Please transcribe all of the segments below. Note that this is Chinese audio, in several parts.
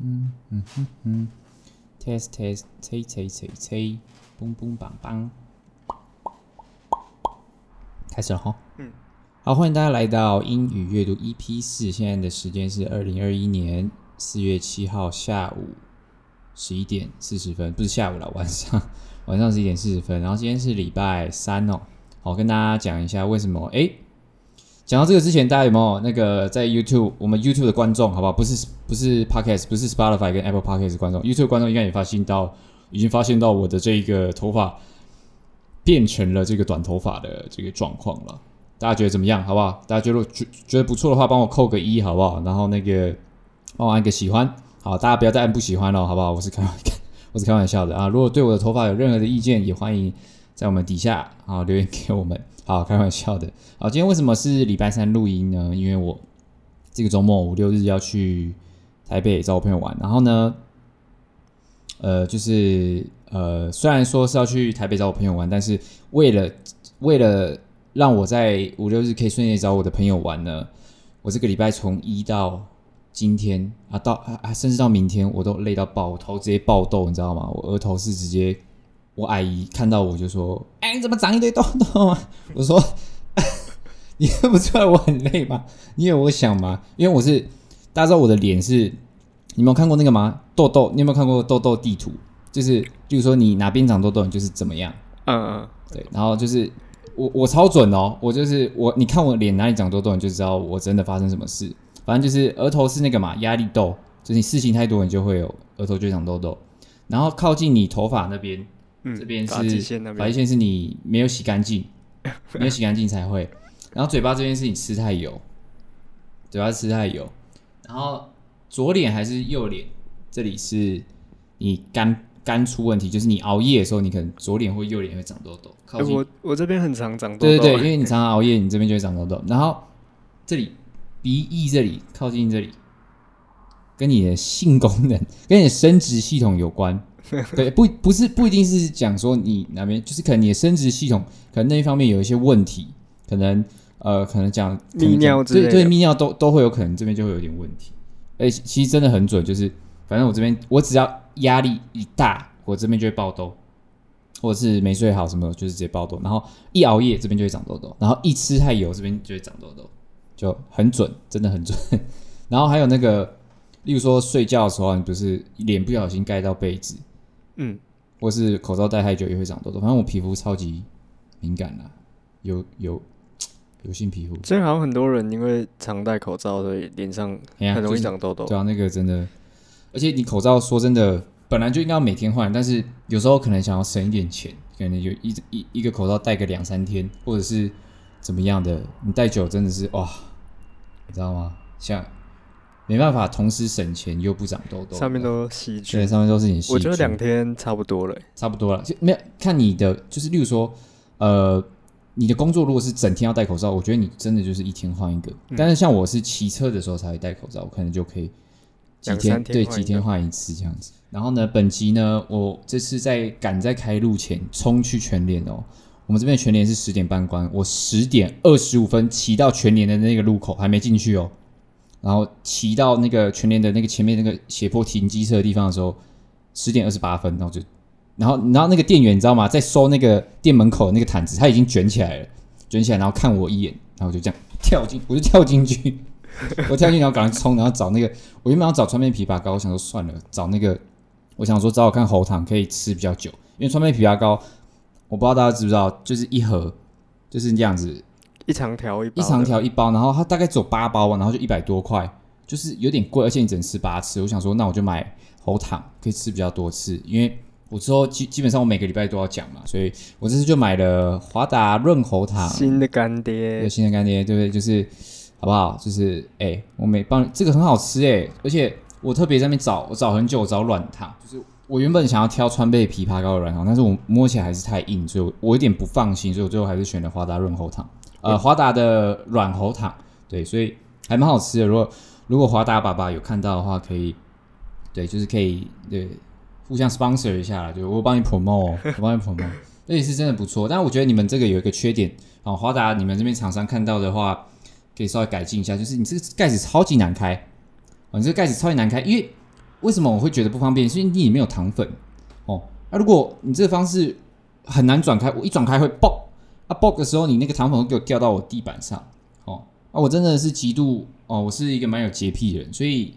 嗯嗯嗯嗯，test test，吹吹吹吹，嘣嘣棒棒，开始了哈。嗯，好，欢迎大家来到英语阅读 EP 四，现在的时间是二零二一年四月七号下午十一点四十分，不是下午了，晚上 晚上十一点四十分。然后今天是礼拜三哦，好，跟大家讲一下为什么诶。讲到这个之前，大家有没有那个在 YouTube 我们 YouTube 的观众，好不好？不是不是 Podcast，不是 Spotify 跟 Apple Podcast 的观众，YouTube 观众应该也发现到，已经发现到我的这个头发变成了这个短头发的这个状况了。大家觉得怎么样？好不好？大家觉得觉觉得不错的话，帮我扣个一，好不好？然后那个帮我按个喜欢，好，大家不要再按不喜欢了，好不好？我是开玩笑，我是开玩笑的啊。如果对我的头发有任何的意见，也欢迎在我们底下啊留言给我们。好，开玩笑的。好，今天为什么是礼拜三录音呢？因为我这个周末五六日要去台北找我朋友玩，然后呢，呃，就是呃，虽然说是要去台北找我朋友玩，但是为了为了让我在五六日可以顺利找我的朋友玩呢，我这个礼拜从一到今天啊，到啊，甚至到明天，我都累到爆，头直接爆痘，你知道吗？我额头是直接。我阿姨看到我就说：“哎，你怎么长一堆痘痘啊？”我说：“ 你看不出来我很累吗？你以为我想吗？因为我是大家知道我的脸是，你没有看过那个吗？痘痘，你有没有看过痘痘地图？就是，比如说你哪边长痘痘，你就是怎么样。嗯嗯，对。然后就是我我超准哦，我就是我，你看我脸哪里长痘痘，你就知道我真的发生什么事。反正就是额头是那个嘛，压力痘，就是你事情太多，你就会有额头就长痘痘。然后靠近你头发那边。嗯、这边是发际线，是你没有洗干净，没有洗干净才会。然后嘴巴这边是你吃太油，嘴巴吃太油。然后左脸还是右脸，这里是你肝肝出问题，就是你熬夜的时候，你可能左脸或右脸会长痘痘。靠近、欸、我我这边很常长痘痘，对对对，因为你常常熬夜，你这边就会长痘痘。然后这里鼻翼这里靠近这里，跟你的性功能、跟你的生殖系统有关。对，不不是不一定是讲说你哪边，就是可能你的生殖系统可能那一方面有一些问题，可能呃可能讲泌尿之类的，对对泌尿都都会有可能这边就会有点问题。哎，其实真的很准，就是反正我这边我只要压力一大，我这边就会爆痘，或者是没睡好什么，就是直接爆痘。然后一熬夜这边就会长痘痘，然后一吃太油这边就会长痘痘，就很准，真的很准。然后还有那个，例如说睡觉的时候，你不是脸不小心盖到被子。嗯，或是口罩戴太久也会长痘痘。反正我皮肤超级敏感啦，有有油性皮肤。所以好像很多人因为常戴口罩，所以脸上很容易长痘痘。对啊，那个真的，而且你口罩说真的，本来就应该要每天换，但是有时候可能想要省一点钱，可能就一一一个口罩戴个两三天，或者是怎么样的，你戴久真的是哇，你知道吗？像。没办法，同时省钱又不长痘痘。上面都细菌，对，上面都是你细菌。我觉得两天差不多了，差不多了。就没有看你的，就是例如说，呃，你的工作如果是整天要戴口罩，我觉得你真的就是一天换一个。嗯、但是像我是骑车的时候才会戴口罩，我可能就可以几天，天对几天换一次这样子。然后呢，本集呢，我这次在赶在开路前冲去全联哦。我们这边全联是十点半关，我十点二十五分骑到全联的那个路口，还没进去哦。然后骑到那个全联的那个前面那个斜坡停机车的地方的时候，十点二十八分，然后就，然后然后那个店员你知道吗？在收那个店门口的那个毯子，他已经卷起来了，卷起来，然后看我一眼，然后就这样跳进，我就跳进去，我跳进去然后赶快冲，然后找那个，我原本要找川贝枇杷膏，我想说算了，找那个，我想说找我看喉糖可以吃比较久，因为川贝枇杷膏，我不知道大家知不知道，就是一盒就是这样子。一长条一包，一长条一包，然后它大概走八包，然后就一百多块，就是有点贵，而且你只能吃八次。我想说，那我就买喉糖，可以吃比较多次，因为我之后基基本上我每个礼拜都要讲嘛，所以我这次就买了华达润喉糖，新的干爹，对，新的干爹，对不对？就是好不好？就是哎、欸，我每帮这个很好吃哎、欸，而且我特别在那边找，我找很久，我找软糖，就是我原本想要挑川贝枇杷膏的软糖，但是我摸起来还是太硬，所以我我有点不放心，所以我最后还是选了华达润喉糖。呃，华达的软喉糖，对，所以还蛮好吃的。如果如果华达爸爸有看到的话，可以，对，就是可以，对，互相 sponsor 一下啦，就我帮你 promote，我帮你 promote，这也是真的不错。但是我觉得你们这个有一个缺点啊，华达你们这边厂商看到的话，可以稍微改进一下，就是你这个盖子超级难开，啊，你这个盖子超级难开，因为为什么我会觉得不方便？是因为你里面有糖粉哦。那、啊、如果你这个方式很难转开，我一转开会爆啊爆的时候，你那个糖粉会给我掉到我地板上哦。啊，我真的是极度哦，我是一个蛮有洁癖的人，所以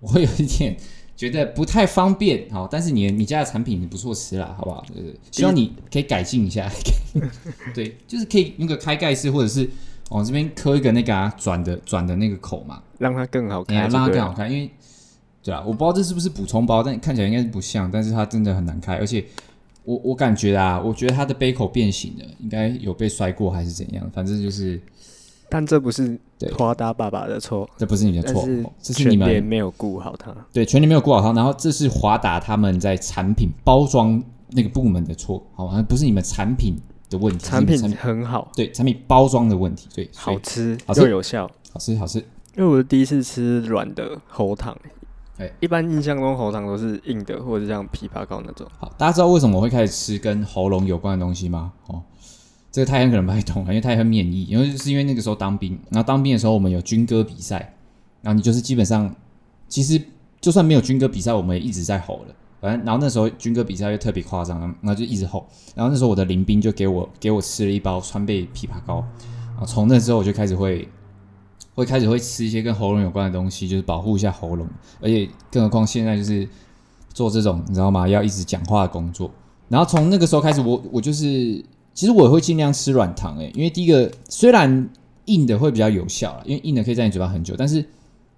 我会有一点觉得不太方便。好、哦，但是你你家的产品不错吃啦，好不好？对对，希望你可以改进一下。对，就是可以那个开盖式，或者是往、哦、这边磕一个那个啊转的转的那个口嘛，让它更好看，让它更好看，因为。对啊，我不知道这是不是补充包，但看起来应该是不像，但是它真的很难开，而且我我感觉啊，我觉得他的杯口变形了，应该有被摔过还是怎样，反正就是，但这不是华达爸爸的错，这不是你的错，是这是你们没有顾好他，对，全年没有顾好他，然后这是华达他们在产品包装那个部门的错，好像，不是你们产品的问题，产品很好，对，产品包装的问题，对，好吃又有效，好吃好吃，因为我是第一次吃软的喉糖。一般印象中喉糖都是硬的，或者是像枇杷膏那种。好，大家知道为什么我会开始吃跟喉咙有关的东西吗？哦，这个泰亨可能不太懂，因为泰亨免疫，因为是因为那个时候当兵，然后当兵的时候我们有军歌比赛，然后你就是基本上，其实就算没有军歌比赛，我们也一直在吼了。反正然后那时候军歌比赛又特别夸张，然后就一直吼。然后那时候我的邻兵就给我给我吃了一包川贝枇杷膏，然后从那之后我就开始会。会开始会吃一些跟喉咙有关的东西，就是保护一下喉咙。而且更何况现在就是做这种你知道吗？要一直讲话的工作。然后从那个时候开始我，我就是其实我也会尽量吃软糖诶、因为第一个虽然硬的会比较有效啦，因为硬的可以在你嘴巴很久，但是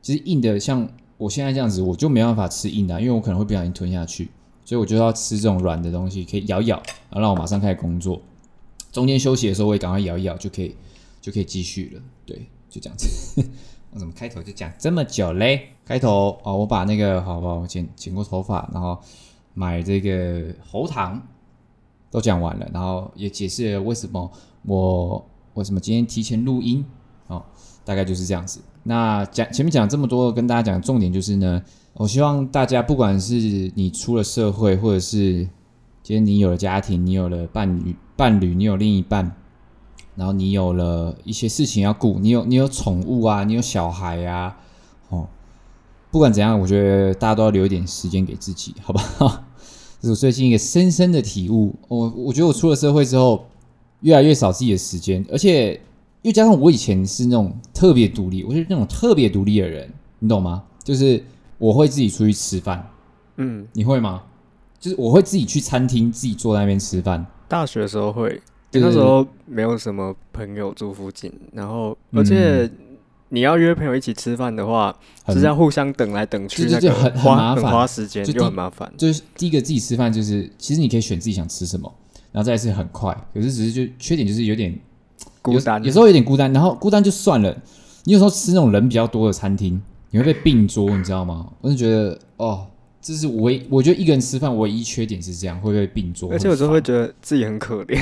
其实硬的像我现在这样子，我就没办法吃硬的，因为我可能会不小心吞下去，所以我就要吃这种软的东西，可以咬一咬，然后让我马上开始工作。中间休息的时候，我也赶快咬一咬，就可以就可以继续了。对。就这样子，我怎么开头就讲这么久嘞？开头哦，我把那个好不好？我剪剪过头发，然后买这个喉糖都讲完了，然后也解释了为什么我为什么今天提前录音哦，大概就是这样子。那讲前面讲这么多，跟大家讲重点就是呢，我希望大家不管是你出了社会，或者是今天你有了家庭，你有了伴侣，伴侣，你有另一半。然后你有了一些事情要顾，你有你有宠物啊，你有小孩呀、啊，哦，不管怎样，我觉得大家都要留一点时间给自己，好吧？这是我最近一个深深的体悟。我我觉得我出了社会之后，越来越少自己的时间，而且又加上我以前是那种特别独立，我是那种特别独立的人，你懂吗？就是我会自己出去吃饭，嗯，你会吗？就是我会自己去餐厅，自己坐在那边吃饭。大学的时候会。那时候没有什么朋友住附近，然后而且你要约朋友一起吃饭的话，就是要互相等来等去，那就很很麻烦，很花时间，就很麻烦。就是第一个自己吃饭，就是其实你可以选自己想吃什么，然后再是很快，可是只是就缺点就是有点孤单，有时候有点孤单，然后孤单就算了，你有时候吃那种人比较多的餐厅，你会被并桌，你知道吗？我就觉得哦，这是唯我觉得一个人吃饭唯一缺点是这样，会被并桌，而且有时候会觉得自己很可怜。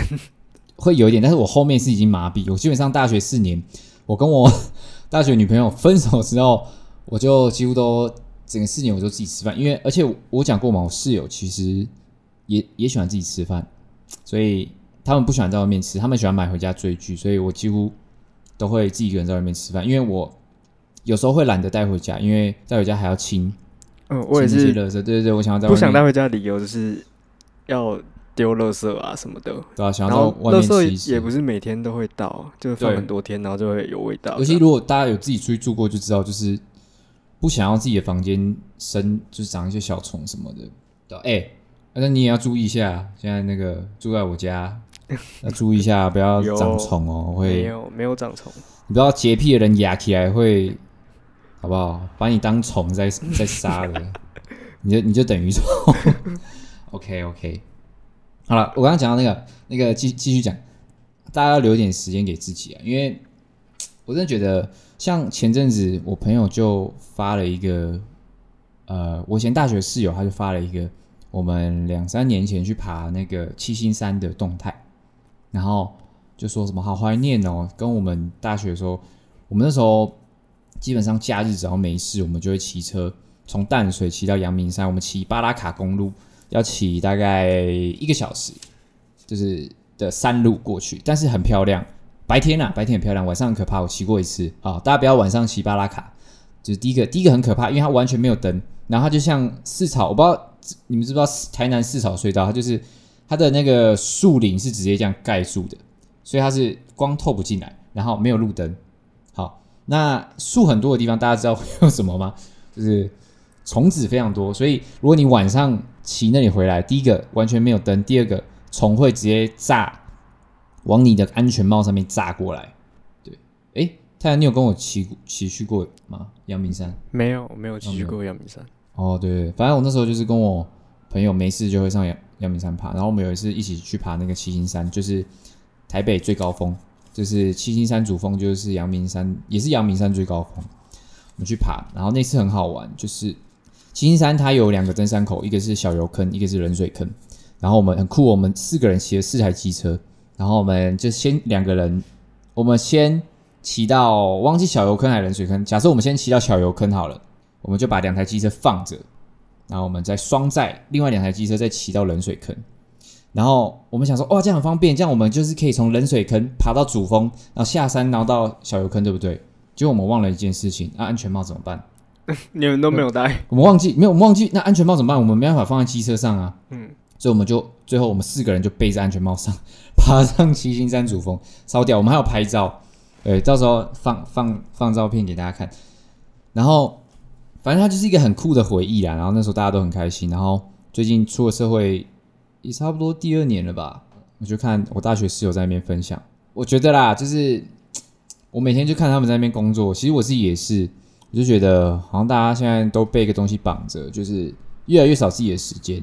会有一点，但是我后面是已经麻痹。我基本上大学四年，我跟我 大学女朋友分手之后，我就几乎都整个四年我就自己吃饭。因为而且我讲过嘛，我室友其实也也喜欢自己吃饭，所以他们不喜欢在外面吃，他们喜欢买回家追剧。所以我几乎都会自己一个人在外面吃饭，因为我有时候会懒得带回家，因为带回家还要清。嗯，我也是。对对对，我想要在不想带回家的理由就是要。丢垃圾啊什么的，对啊，想要到外面吃，垃圾也不是每天都会到，就放很多天，然后就会有味道。尤其如果大家有自己出去住过，就知道，就是不想要自己的房间生，就是长一些小虫什么的。对，哎、欸，那你也要注意一下，现在那个住在我家，要注意一下，不要长虫哦。会没有没有长虫，你不知道洁癖的人压起来会，好不好？把你当虫在在杀了，你就你就等于说，OK OK。好了，我刚刚讲到那个那个继继续讲，大家要留一点时间给自己啊，因为我真的觉得，像前阵子我朋友就发了一个，呃，我以前大学室友他就发了一个，我们两三年前去爬那个七星山的动态，然后就说什么好怀念哦，跟我们大学的时候，我们那时候基本上假日只要没事，我们就会骑车从淡水骑到阳明山，我们骑巴拉卡公路。要骑大概一个小时，就是的山路过去，但是很漂亮。白天啊，白天很漂亮，晚上很可怕。我骑过一次啊，大家不要晚上骑巴拉卡，就是第一个，第一个很可怕，因为它完全没有灯，然后它就像四草，我不知道你们知不知道台南四草隧道，它就是它的那个树林是直接这样盖住的，所以它是光透不进来，然后没有路灯。好，那树很多的地方，大家知道会有什么吗？就是虫子非常多，所以如果你晚上骑那里回来，第一个完全没有灯，第二个虫会直接炸。往你的安全帽上面炸过来，对，哎，太阳，你有跟我骑骑去过吗？阳明山没有，我没有骑去过阳明山。哦，对对，反正我那时候就是跟我朋友没事就会上阳阳明山爬，然后我们有一次一起去爬那个七星山，就是台北最高峰，就是七星山主峰，就是阳明山，也是阳明山最高峰。我们去爬，然后那次很好玩，就是金山它有两个登山口，一个是小油坑，一个是冷水坑，然后我们很酷，我们四个人骑了四台机车。然后我们就先两个人，我们先骑到忘记小油坑还是冷水坑。假设我们先骑到小油坑好了，我们就把两台机车放着，然后我们再双载另外两台机车再骑到冷水坑。然后我们想说，哇，这样很方便，这样我们就是可以从冷水坑爬到主峰，然后下山，然后到小油坑，对不对？结果我们忘了一件事情，那、安全帽怎么办？你们都没有戴，我们忘记没有，我们忘记那安全帽怎么办？我们没办法放在机车上啊。嗯。所以我们就最后我们四个人就背着安全帽上，爬上七星山主峰，烧掉！我们还有拍照，对，到时候放放放照片给大家看。然后反正它就是一个很酷的回忆啦。然后那时候大家都很开心。然后最近出了社会也差不多第二年了吧，我就看我大学室友在那边分享，我觉得啦，就是我每天就看他们在那边工作，其实我自己也是，我就觉得好像大家现在都被一个东西绑着，就是越来越少自己的时间。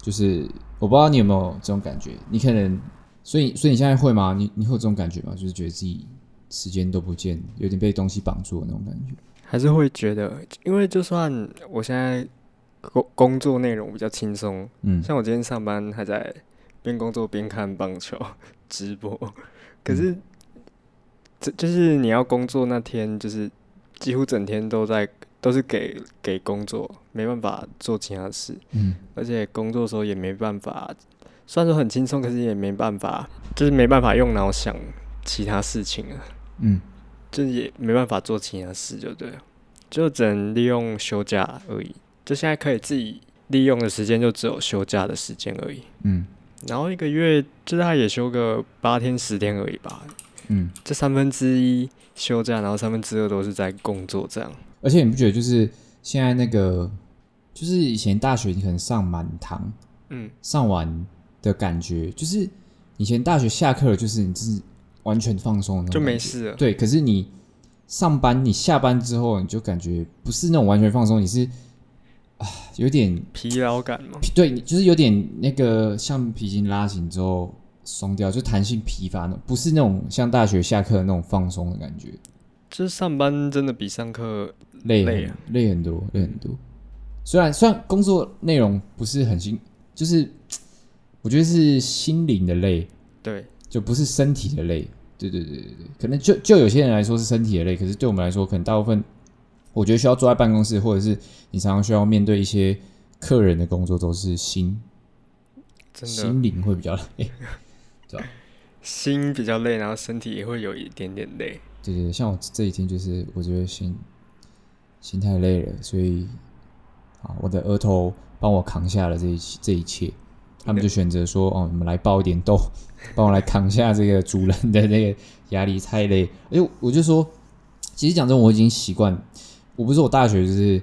就是我不知道你有没有这种感觉，你可能，所以所以你现在会吗？你你会有这种感觉吗？就是觉得自己时间都不见，有点被东西绑住的那种感觉，还是会觉得，因为就算我现在工工作内容比较轻松，嗯，像我今天上班还在边工作边看棒球直播，可是这、嗯、就是你要工作那天，就是几乎整天都在。都是给给工作，没办法做其他事。嗯，而且工作的时候也没办法，虽然说很轻松，可是也没办法，就是没办法用脑想其他事情啊。嗯，就是也没办法做其他事，就对了，就只能利用休假而已。就现在可以自己利用的时间，就只有休假的时间而已。嗯，然后一个月就大概也休个八天十天而已吧。嗯，这三分之一休假，然后三分之二都是在工作这样。而且你不觉得，就是现在那个，就是以前大学你可能上满堂，嗯，上完的感觉，就是以前大学下课了，就是你就是完全放松，就没事了。对，可是你上班，你下班之后，你就感觉不是那种完全放松，你是啊，有点疲劳感吗？对，你就是有点那个橡皮筋拉紧之后松掉，就弹性疲乏，那不是那种像大学下课的那种放松的感觉。就是上班真的比上课累累啊，累很多，累很多。虽然虽然工作内容不是很辛，就是我觉得是心灵的累，对，就不是身体的累。对对对对对，可能就就有些人来说是身体的累，可是对我们来说，可能大部分我觉得需要坐在办公室，或者是你常常需要面对一些客人的工作，都是心，真心灵会比较累，对吧？心比较累，然后身体也会有一点点累。对对，像我这几天就是，我觉得心心太累了，所以啊，我的额头帮我扛下了这一这一切。他们就选择说：“哦，你们来爆一点痘，帮我来扛下这个主人的那个压力，太累。”哎，我就说，其实讲真，我已经习惯。我不是我大学就是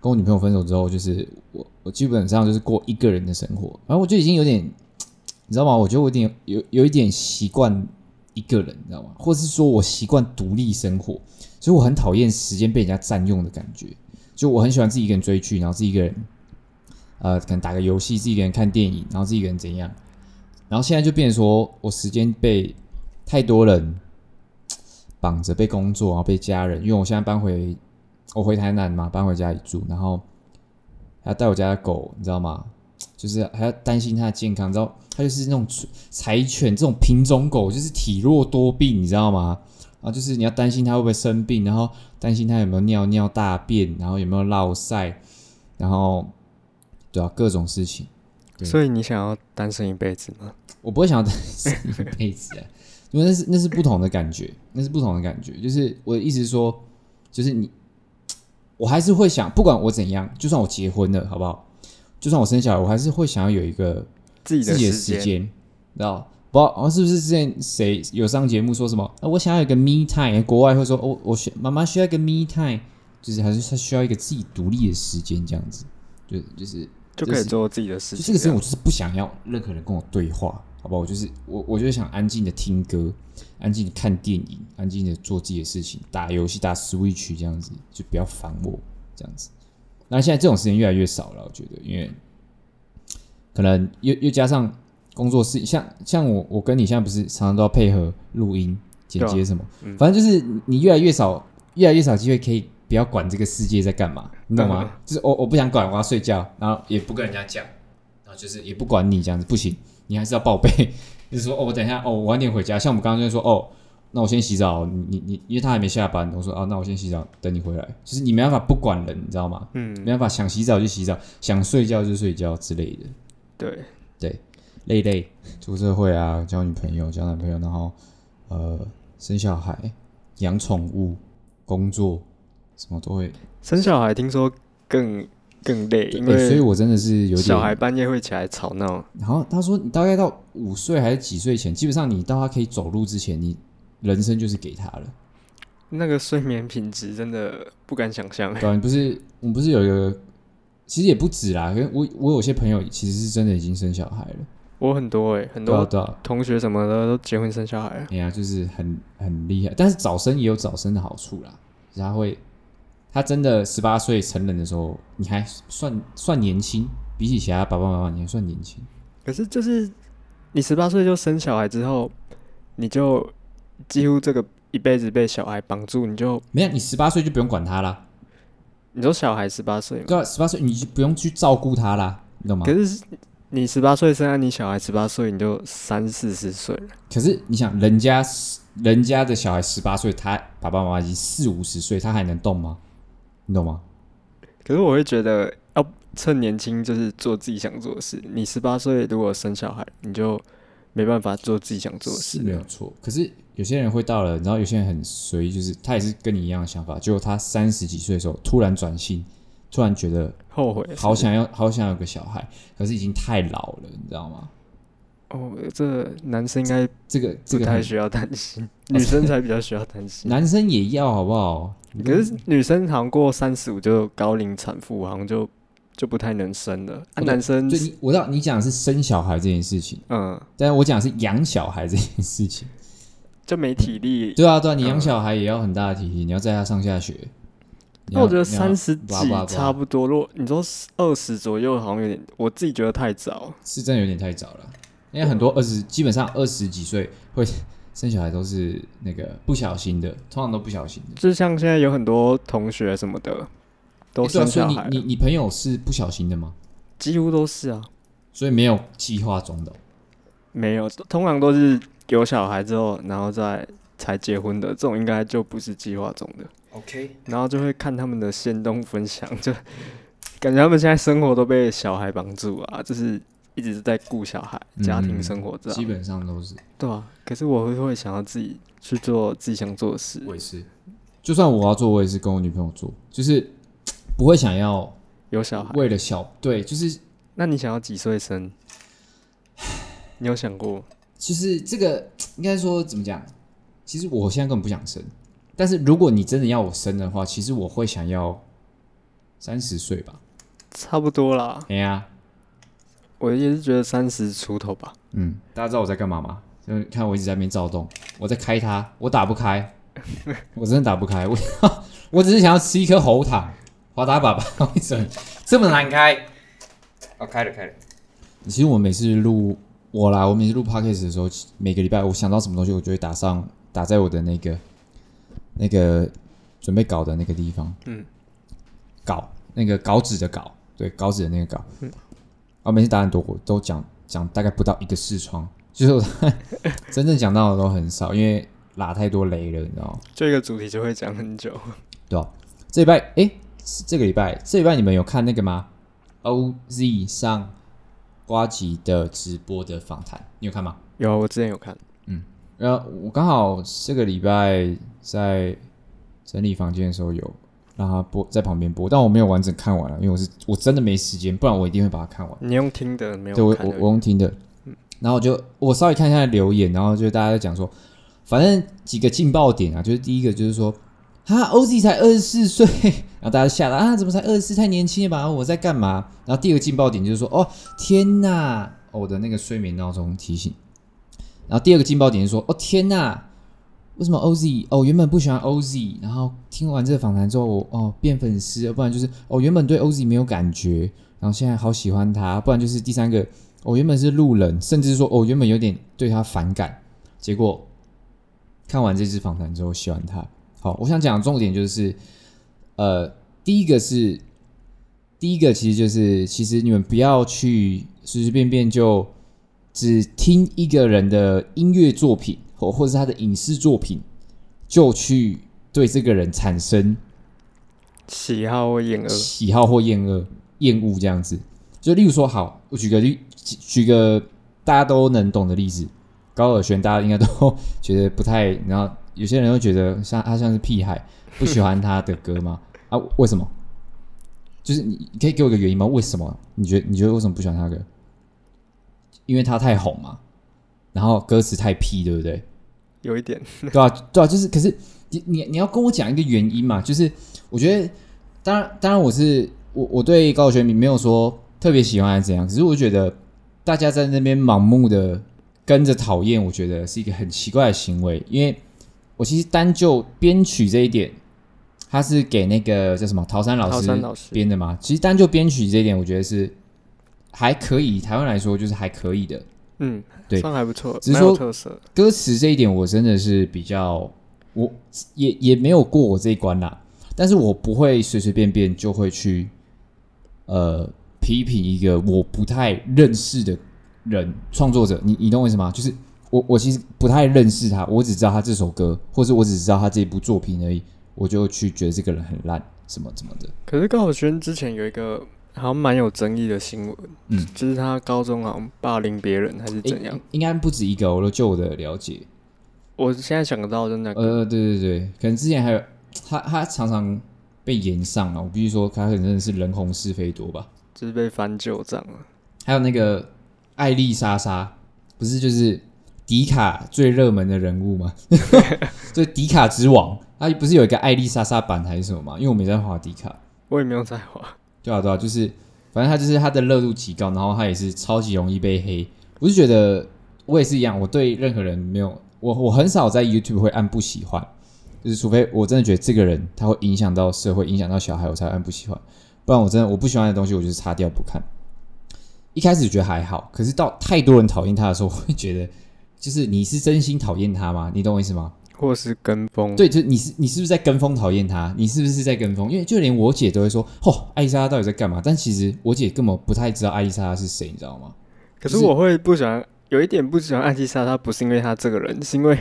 跟我女朋友分手之后，就是我我基本上就是过一个人的生活，然后我就已经有点，你知道吗？我觉得我有点有有一点习惯。一个人，你知道吗？或者是说我习惯独立生活，所以我很讨厌时间被人家占用的感觉。就我很喜欢自己一个人追剧，然后自己一个人，呃，可能打个游戏，自己一个人看电影，然后自己一个人怎样。然后现在就变成说我时间被太多人绑着，被工作，然后被家人。因为我现在搬回我回台南嘛，搬回家里住，然后还要带我家的狗，你知道吗？就是还要担心它的健康，你知道，它就是那种柴犬这种品种狗，就是体弱多病，你知道吗？然后就是你要担心它会不会生病，然后担心它有没有尿尿大便，然后有没有落晒，然后对啊，各种事情。所以你想要单身一辈子吗？我不会想要单身一辈子啊，因为那是那是不同的感觉，那是不同的感觉。就是我的意思是说，就是你我还是会想，不管我怎样，就算我结婚了，好不好？就算我生小孩，我还是会想要有一个自己的时间，知道？不知道是不是之前谁有上节目说什么？啊，我想要一个 me time，国外会说，哦，我需妈妈需要一个 me time，就是还是他需要一个自己独立的时间，这样子，就就是就可以做自己的事情。这个时间我就是不想要任何人跟我对话，好不好？我就是我，我就想安静的听歌，安静的看电影，安静的做自己的事情，打游戏，打 Switch 这样子，就不要烦我这样子。那现在这种时间越来越少了，我觉得，因为可能又又加上。工作室像像我我跟你现在不是常常都要配合录音剪接什么，嗯、反正就是你越来越少越来越少机会可以不要管这个世界在干嘛，你懂吗？嗯、就是我我不想管，我要睡觉，然后也不跟人家讲，然后就是也不管你这样子不行，你还是要报备，就是说哦我等一下哦我晚点回家，像我们刚刚就说哦那我先洗澡，你你你因为他还没下班，我说啊那我先洗澡等你回来，就是你没办法不管人，你知道吗？嗯，没办法想洗澡就洗澡，想睡觉就睡觉之类的，对对。累累，出社会啊，交女朋友、交男朋友，然后呃，生小孩、养宠物、工作，什么都会。生小孩听说更更累，因为、欸、所以我真的是有点。小孩半夜会起来吵闹。然后他说，你大概到五岁还是几岁前，基本上你到他可以走路之前，你人生就是给他了。那个睡眠品质真的不敢想象。对，你不是我们不是有一个，其实也不止啦，可是我我有些朋友其实是真的已经生小孩了。我很多哎、欸，很多同学什么的都结婚生小孩了。哎呀，就是很很厉害，但是早生也有早生的好处啦。他会，他真的十八岁成人的时候，你还算算年轻，比起其他爸爸妈妈，你还算年轻。可是就是你十八岁就生小孩之后，你就几乎这个一辈子被小孩绑住，你就没有，你十八岁就不用管他啦。你说小孩十八岁，对啊，十八岁你就不用去照顾他啦，你懂吗？可是。你十八岁生下，你小孩十八岁，你就三四十岁了。可是你想，人家人家的小孩十八岁，他爸爸妈妈已经四五十岁，他还能动吗？你懂吗？可是我会觉得，要趁年轻就是做自己想做的事。你十八岁如果生小孩，你就没办法做自己想做的事。没有错。可是有些人会到了，然后有些人很随意，就是他也是跟你一样的想法，结果他三十几岁的时候突然转性。突然觉得后悔，好想要，好想要有个小孩，可是已经太老了，你知道吗？哦，这男生应该这个这个太需要担心，女生才比较需要担心。男生也要好不好？可是女生好像过三十五就高龄产妇，好像就就不太能生了。啊，男生，就你我知道你讲的是生小孩这件事情，嗯，但是我讲的是养小孩这件事情，就没体力。对啊，对啊，你养小孩也要很大的体力，你要在他上下学。那我觉得三十几差不多。如果你说二十左右，好像有点，我自己觉得太早，是真的有点太早了。因为很多二十，基本上二十几岁会生小孩都是那个不小心的，通常都不小心的。就像现在有很多同学什么的都生小孩。你你你朋友是不小心的吗？几乎都是啊，所以没有计划中的。没有，通常都是有小孩之后，然后再才结婚的，这种应该就不是计划中的。OK，然后就会看他们的先动分享，就 感觉他们现在生活都被小孩绑住啊，就是一直在顾小孩、家庭生活这样、嗯。基本上都是对啊。可是我会会想要自己去做自己想做的事。我也是，就算我要做，我也是跟我女朋友做，就是 不会想要有小孩。为了小对，就是那你想要几岁生？你有想过？其实这个应该说怎么讲？其实我现在根本不想生。但是如果你真的要我生的话，其实我会想要三十岁吧，差不多啦。哎呀，我也是觉得三十出头吧。嗯，大家知道我在干嘛吗？就看我一直在那边躁动，我在开它，我打不开，我真的打不开。我 我只是想要吃一颗喉糖，华达爸爸为什么这么难开？哦，开了开了。其实我每次录我啦，我每次录 podcast 的时候，每个礼拜我想到什么东西，我就会打上打在我的那个。那个准备稿的那个地方，嗯，稿那个稿纸的稿，对，稿纸的那个稿，嗯，啊，每次答案都都讲讲大概不到一个视窗，就是我 真正讲到的都很少，因为拉太多雷了，你知道吗？这个主题就会讲很久，对啊？这礼拜，哎，这个礼拜，这礼拜你们有看那个吗？OZ 上呱吉的直播的访谈，你有看吗？有，我之前有看。嗯，然后，我刚好这个礼拜在整理房间的时候有让他播在旁边播，但我没有完整看完了，因为我是我真的没时间，不然我一定会把它看完。你用听的没有？对，我我我用听的，嗯，然后我就我稍微看一下留言，然后就大家在讲说，反正几个劲爆点啊，就是第一个就是说，啊，OZ 才二十四岁，然后大家吓了啊，怎么才二十四，太年轻了吧？我在干嘛？然后第二个劲爆点就是说，哦，天哪，我的那个睡眠闹钟提醒。然后第二个劲爆点是说，哦，天哪。为什么 OZ 哦？原本不喜欢 OZ，然后听完这个访谈之后，哦变粉丝，不然就是哦原本对 OZ 没有感觉，然后现在好喜欢他，不然就是第三个，我、哦、原本是路人，甚至说哦原本有点对他反感，结果看完这支访谈之后喜欢他。好，我想讲的重点就是，呃，第一个是第一个其实就是其实你们不要去随随便便就只听一个人的音乐作品。或或者是他的影视作品，就去对这个人产生喜好或厌恶，喜好或厌恶、厌恶这样子。就例如说，好，我举个例，举个大家都能懂的例子，高尔宣，大家应该都 觉得不太，然后有些人会觉得像他像是屁孩，不喜欢他的歌吗？啊，为什么？就是你可以给我个原因吗？为什么？你觉得你觉得为什么不喜欢他的歌？因为他太红嘛。然后歌词太屁，对不对？有一点，对啊，对啊，就是，可是你你你要跟我讲一个原因嘛？就是我觉得，当然当然，我是我我对高学明没有说特别喜欢还是怎样，只是我觉得大家在那边盲目的跟着讨厌，我觉得是一个很奇怪的行为。因为我其实单就编曲这一点，他是给那个叫什么陶山老师编的嘛？其实单就编曲这一点，我觉得是还可以，台湾来说就是还可以的。嗯，对，唱还不错，只是说歌词这一点，我真的是比较，我也也没有过我这一关啦。但是我不会随随便便就会去，呃，批评一个我不太认识的人创作者。你你懂我意思吗？就是我我其实不太认识他，我只知道他这首歌，或者我只知道他这部作品而已，我就去觉得这个人很烂，什么什么的。可是高晓轩之前有一个。好像蛮有争议的新闻，嗯，就是他高中好像霸凌别人还是怎样？应该不止一个，我都就我的了解，我现在想得到的那个，呃，对对对，可能之前还有他，他常常被延上了。我必须说，他可能真的是人红是非多吧，就是被翻旧账了。还有那个艾丽莎莎，不是就是迪卡最热门的人物吗？就迪卡之王，他不是有一个艾丽莎莎版还是什么吗？因为我没在画迪卡，我也没有在画。对啊，对啊，就是，反正他就是他的热度极高，然后他也是超级容易被黑。我是觉得我也是一样，我对任何人没有，我我很少在 YouTube 会按不喜欢，就是除非我真的觉得这个人他会影响到社会，影响到小孩，我才按不喜欢。不然我真的我不喜欢的东西，我就是擦掉不看。一开始觉得还好，可是到太多人讨厌他的时候，我会觉得，就是你是真心讨厌他吗？你懂我意思吗？或是跟风，对，就你是你是不是在跟风讨厌他？你是不是在跟风？因为就连我姐都会说：“哦，艾丽莎到底在干嘛？”但其实我姐根本不太知道艾丽莎是谁，你知道吗？可是我会不喜欢，有一点不喜欢艾丽莎，她不是因为她这个人，是因为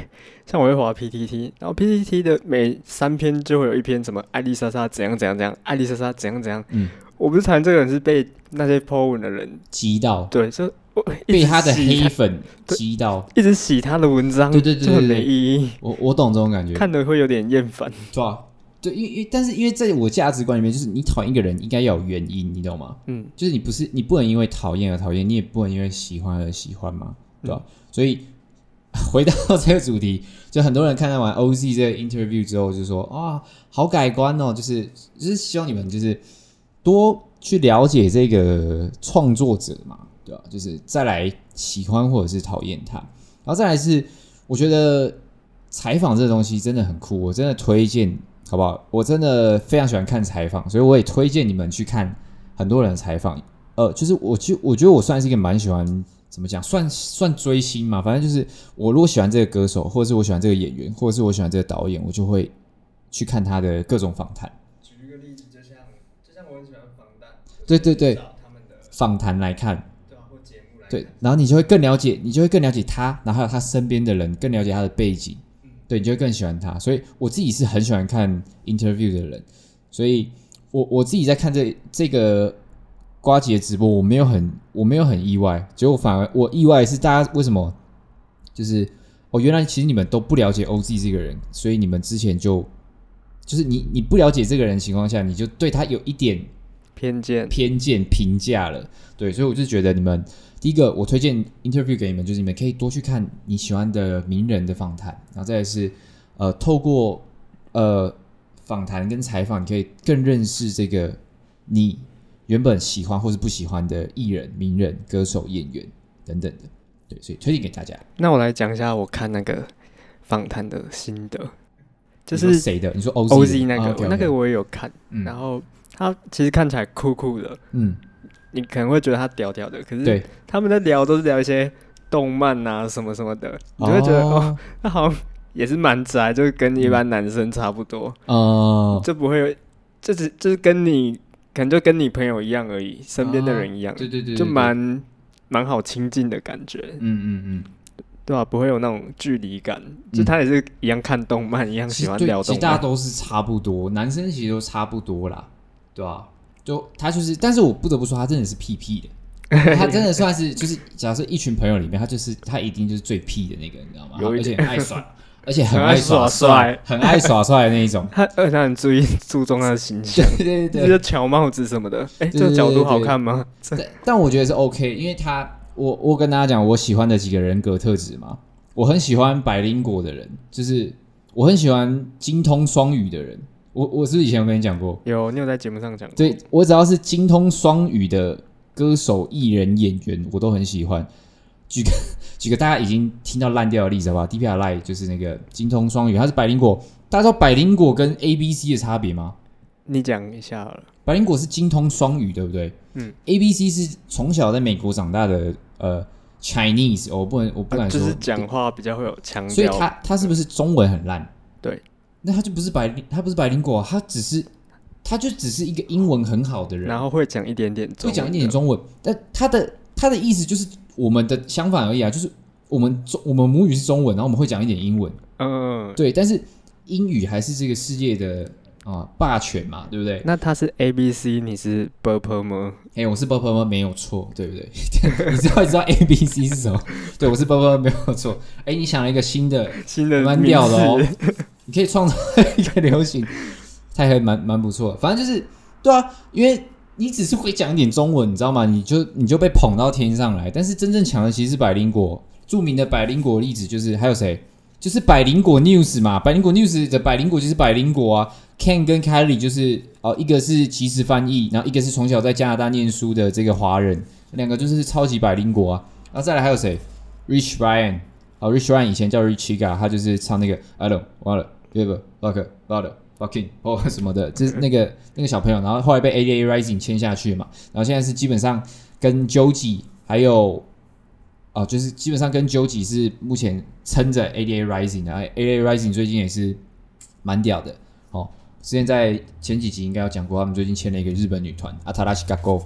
像我会滑 PTT，然后 PTT 的每三篇就会有一篇什么艾丽莎莎怎样怎样怎样，艾丽莎莎怎样怎样。嗯，我不是谈这个人是被那些 po 文的人激到，对，就。被他的黑粉激到，一直洗他的文章，对对对，对，对，很没意义。我我懂这种感觉，看的会有点厌烦，对吧？对，因为因为但是因为在我价值观里面，就是你讨厌一个人应该要有原因，你懂吗？嗯，就是你不是你不能因为讨厌而讨厌，你也不能因为喜欢而喜欢嘛，对吧？嗯、所以回到这个主题，就很多人看到完 OZ 这个 interview 之后，就说啊，好改观哦，就是就是希望你们就是多去了解这个创作者嘛。对吧？就是再来喜欢或者是讨厌他，然后再来是，我觉得采访这个东西真的很酷，我真的推荐，好不好？我真的非常喜欢看采访，所以我也推荐你们去看很多人的采访。呃，就是我就我觉得我算是一个蛮喜欢怎么讲，算算追星嘛。反正就是我如果喜欢这个歌手，或者是我喜欢这个演员，或者是我喜欢这个导演，我就会去看他的各种访谈。举一个例子，就像就像我很喜欢访谈，对对对，访谈来看。对，然后你就会更了解，你就会更了解他，然后还有他身边的人，更了解他的背景，对，你就会更喜欢他。所以我自己是很喜欢看 interview 的人，所以我我自己在看这这个瓜姐的直播，我没有很我没有很意外，结果反而我意外是大家为什么就是哦，原来其实你们都不了解 OZ 这个人，所以你们之前就就是你你不了解这个人的情况下，你就对他有一点偏见、偏见评价了。对，所以我就觉得你们第一个，我推荐 interview 给你们，就是你们可以多去看你喜欢的名人的访谈，然后再来是呃，透过呃访谈跟采访，你可以更认识这个你原本喜欢或是不喜欢的艺人、名人、歌手、演员等等的。对，所以推荐给大家。那我来讲一下我看那个访谈的心得。就是谁的？你说 OZ, 那个，oh, okay, okay. 那个我也有看。嗯、然后他其实看起来酷酷的，嗯，你可能会觉得他屌屌的，可是他们在聊都是聊一些动漫啊什么什么的，你会觉得哦，哦，他好像也是蛮宅，就是跟一般男生差不多。哦，就不会，就是就是跟你可能就跟你朋友一样而已，身边的人一样，对对对，就蛮蛮好亲近的感觉，嗯嗯嗯。对啊，不会有那种距离感，嗯、就他也是一样看动漫，一样喜欢聊动漫。其实大家都是差不多，男生其实都差不多啦，对吧、啊？就他就是，但是我不得不说，他真的是屁屁的，他真的算是就是，假设一群朋友里面，他就是他一定就是最屁的那个，你知道吗？而且很爱耍，而且很爱耍帅，很爱耍帅的那一种。他而且他很注意注重他的形象，对对对，就是乔帽子什么的。哎，这个角度好看吗？但我觉得是 OK，因为他。我我跟大家讲，我喜欢的几个人格特质嘛，我很喜欢百灵果的人，就是我很喜欢精通双语的人。我我是不是以前有跟你讲过？有，你有在节目上讲过。对，我只要是精通双语的歌手、艺人、演员，我都很喜欢。举个 举个大家已经听到烂掉的例子好不好？DPR Live 就是那个精通双语，他是百灵果。大家知道百灵果跟 ABC 的差别吗？你讲一下好了。百灵果是精通双语，对不对？嗯。ABC 是从小在美国长大的。呃，Chinese，我不能，我不敢说，就是讲话比较会有腔调，所以他他是不是中文很烂？对，那他就不是百灵，他不是百灵果，他只是，他就只是一个英文很好的人，然后会讲一点点，会讲一点点中文，但他的他的意思就是我们的相反而已啊，就是我们中我们母语是中文，然后我们会讲一点英文，嗯，对，但是英语还是这个世界的。啊，霸权嘛，对不对？那他是 A B C，你是 Purple 吗？哎，我是 Purple 吗？没有错，对不对？你知道你知道 A B C 是什么？对，我是 Purple，没有错。哎，你想了一个新的新的蛮屌的哦，你可以创造 一个流行，太还蛮蛮不错。反正就是对啊，因为你只是会讲一点中文，你知道吗？你就你就被捧到天上来。但是真正强的其实是百灵果，著名的百灵果例子就是还有谁？就是百灵果 News 嘛，百灵果 News 的百灵果就是百灵果啊。Ken 跟 Kylie 就是哦，一个是即时翻译，然后一个是从小在加拿大念书的这个华人，两个就是超级百灵果啊。然后再来还有谁？Rich Brian，哦，Rich Brian 以前叫 Richiga，他就是唱那个 I don't wanna give a fuck about fucking 哦什么的，就是那个那个小朋友。然后后来被 ADA Rising 签下去嘛，然后现在是基本上跟 Joji 还有哦，就是基本上跟 Joji 是目前撑着 ADA Rising 的，ADA Rising 最近也是蛮屌的。之前在前几集应该有讲过，他们最近签了一个日本女团阿塔拉西嘎勾。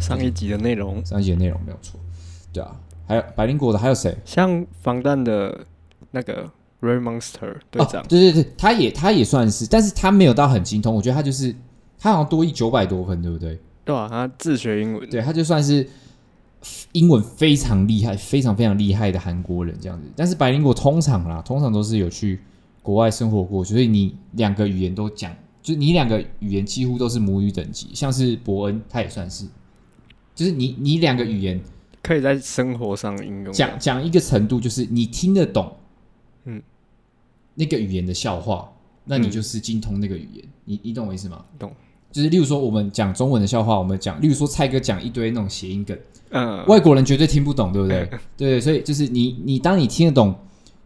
上一集的内容，上一集的内容没有错。对啊，还有百灵果的还有谁？像防弹的那个 Ray Monster 队长。哦，对对对，他也他也算是，但是他没有到很精通。我觉得他就是他好像多一九百多分，对不对？对啊，他自学英文，对，他就算是英文非常厉害、非常非常厉害的韩国人这样子。但是白灵果通常啦，通常都是有去。国外生活过，所以你两个语言都讲，就是你两个语言几乎都是母语等级，像是伯恩他也算是，就是你你两个语言可以在生活上应用，讲讲一个程度，就是你听得懂，嗯，那个语言的笑话，那你就是精通那个语言，嗯、你你懂我意思吗？懂，就是例如说我们讲中文的笑话，我们讲，例如说蔡哥讲一堆那种谐音梗，嗯，外国人绝对听不懂，对不对？嗯、对，所以就是你你当你听得懂。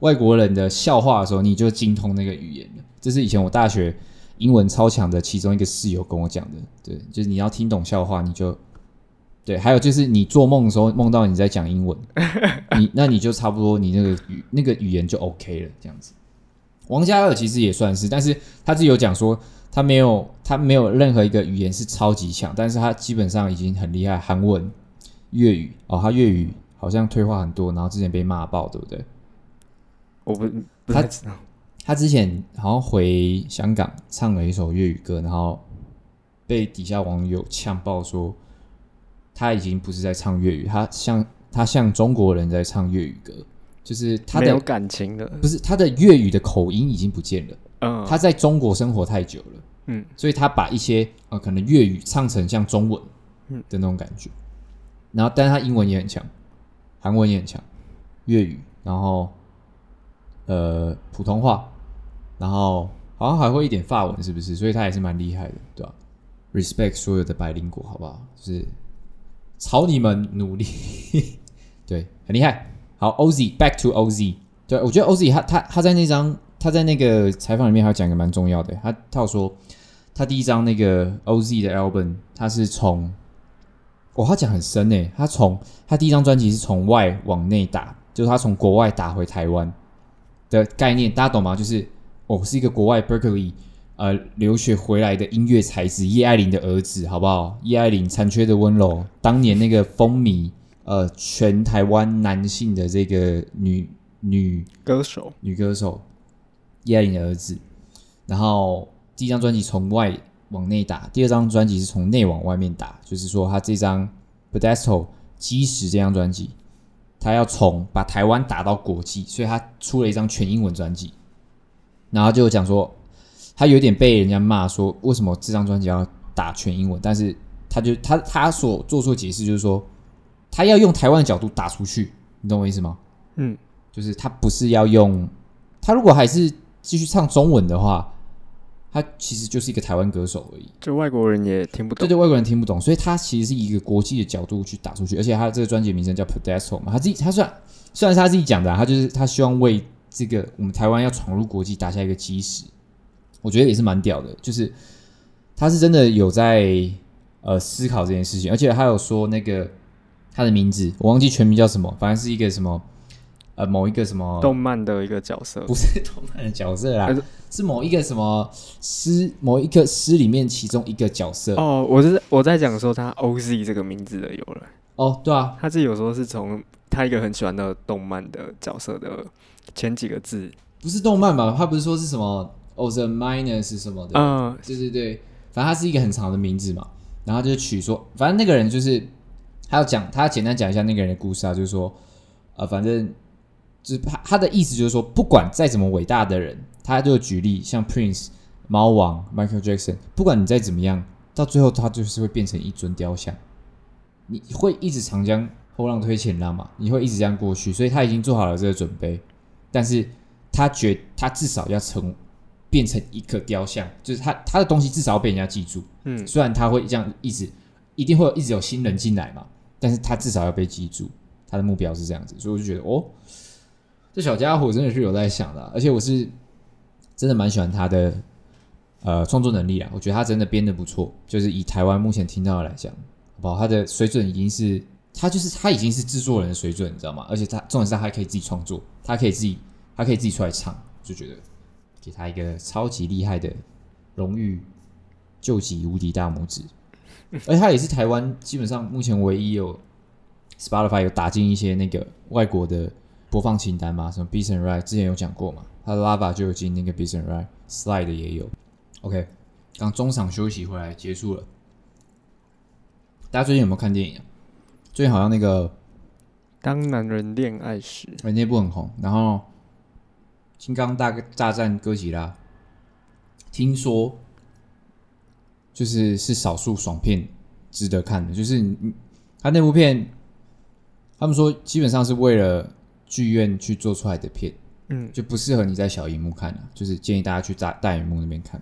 外国人的笑话的时候，你就精通那个语言了。这是以前我大学英文超强的其中一个室友跟我讲的。对，就是你要听懂笑话，你就对。还有就是你做梦的时候梦到你在讲英文，你那你就差不多你那个语那个语言就 OK 了。这样子，王嘉尔其实也算是，但是他自己有讲说他没有他没有任何一个语言是超级强，但是他基本上已经很厉害。韩文、粤语哦，他粤语好像退化很多，然后之前被骂爆，对不对？我不不太知道，他之前好像回香港唱了一首粤语歌，然后被底下网友呛爆说他已经不是在唱粤语，他像他像中国人在唱粤语歌，就是他的没有感情的，不是他的粤语的口音已经不见了，嗯，他在中国生活太久了，嗯，所以他把一些呃可能粤语唱成像中文，嗯的那种感觉。然后，但是他英文也很强，韩文也很强，粤语，然后呃普通话，然后好像还会一点法文，是不是？所以他也是蛮厉害的，对吧？Respect 所有的白灵果，好不好？就是朝你们努力，对，很厉害。好，OZ，Back to OZ。对，我觉得 OZ 他他他在那张他在那个采访里面，还有讲一个蛮重要的。他他有说，他第一张那个 OZ 的 album，他是从，哇，他讲很深诶。他从他第一张专辑是从外往内打，就是他从国外打回台湾的概念，大家懂吗？就是我、哦、是一个国外 Berkeley 呃留学回来的音乐才子叶爱玲的儿子，好不好？叶爱玲残缺的温柔，当年那个风靡。呃，全台湾男性的这个女女歌手，女歌手叶爱玲的儿子。然后第一张专辑从外往内打，第二张专辑是从内往外面打，就是说他这张《Pedestal》基石这张专辑，他要从把台湾打到国际，所以他出了一张全英文专辑。然后就讲说，他有点被人家骂说，为什么这张专辑要打全英文？但是他就他他所做出的解释就是说。他要用台湾的角度打出去，你懂我意思吗？嗯，就是他不是要用他如果还是继续唱中文的话，他其实就是一个台湾歌手而已，就外国人也听不懂，对对，外国人听不懂，所以他其实是一个国际的角度去打出去，而且他这个专辑名称叫 Pedestal 嘛，他自己他算虽然是他自己讲的啊，他就是他希望为这个我们台湾要闯入国际打下一个基石，我觉得也是蛮屌的，就是他是真的有在呃思考这件事情，而且他有说那个。他的名字我忘记全名叫什么，反正是一个什么呃某一个什么动漫的一个角色，不是动漫的角色啦，是，是某一个什么诗某一个诗里面其中一个角色哦。我是我在讲说他 OZ 这个名字的由来哦，对啊，他自己有时候是从他一个很喜欢的动漫的角色的前几个字，不是动漫吧？他不是说是什么 Ozymandias 是什么的？嗯，对对对，反正他是一个很长的名字嘛，然后就取说，反正那个人就是。他要讲，他要简单讲一下那个人的故事啊，就是说，呃，反正就是他他的意思就是说，不管再怎么伟大的人，他就举例像 Prince、猫王、Michael Jackson，不管你再怎么样，到最后他就是会变成一尊雕像。你会一直长江后浪推前浪嘛？你会一直这样过去，所以他已经做好了这个准备，但是他觉他至少要成变成一个雕像，就是他他的东西至少要被人家记住。嗯，虽然他会这样一直一定会一直有新人进来嘛。但是他至少要被记住，他的目标是这样子，所以我就觉得哦，这小家伙真的是有在想的，而且我是真的蛮喜欢他的呃创作能力啊，我觉得他真的编得不错，就是以台湾目前听到的来讲，好不好？他的水准已经是他就是他已经是制作人的水准，你知道吗？而且他重点是他还可以自己创作，他可以自己他可以自己出来唱，就觉得给他一个超级厉害的荣誉救急无敌大拇指。而它也是台湾基本上目前唯一有 Spotify 有打进一些那个外国的播放清单嘛，什么 Beats and Riot 之前有讲过嘛，他的 Lava 就有进那个 Beats and Riot，Slide 也有。OK，刚中场休息回来结束了。大家最近有没有看电影啊？最近好像那个《当男人恋爱时》那部很红，然后《金刚大大战哥吉拉》，听说。就是是少数爽片值得看的，就是你他那部片，他们说基本上是为了剧院去做出来的片，嗯，就不适合你在小荧幕看了，就是建议大家去大大荧幕那边看。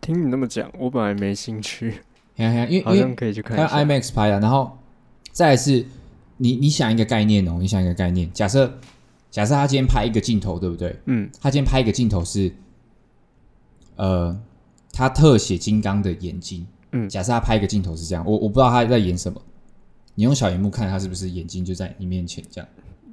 听你那么讲，我本来没兴趣，因为因为好像可以去看，他 IMAX 拍的，然后再来是你你想一个概念哦，你想一个概念，假设假设他今天拍一个镜头，对不对？嗯，他今天拍一个镜头是，呃。他特写金刚的眼睛，嗯，假设他拍一个镜头是这样，我我不知道他在演什么。你用小荧幕看，他是不是眼睛就在你面前这样？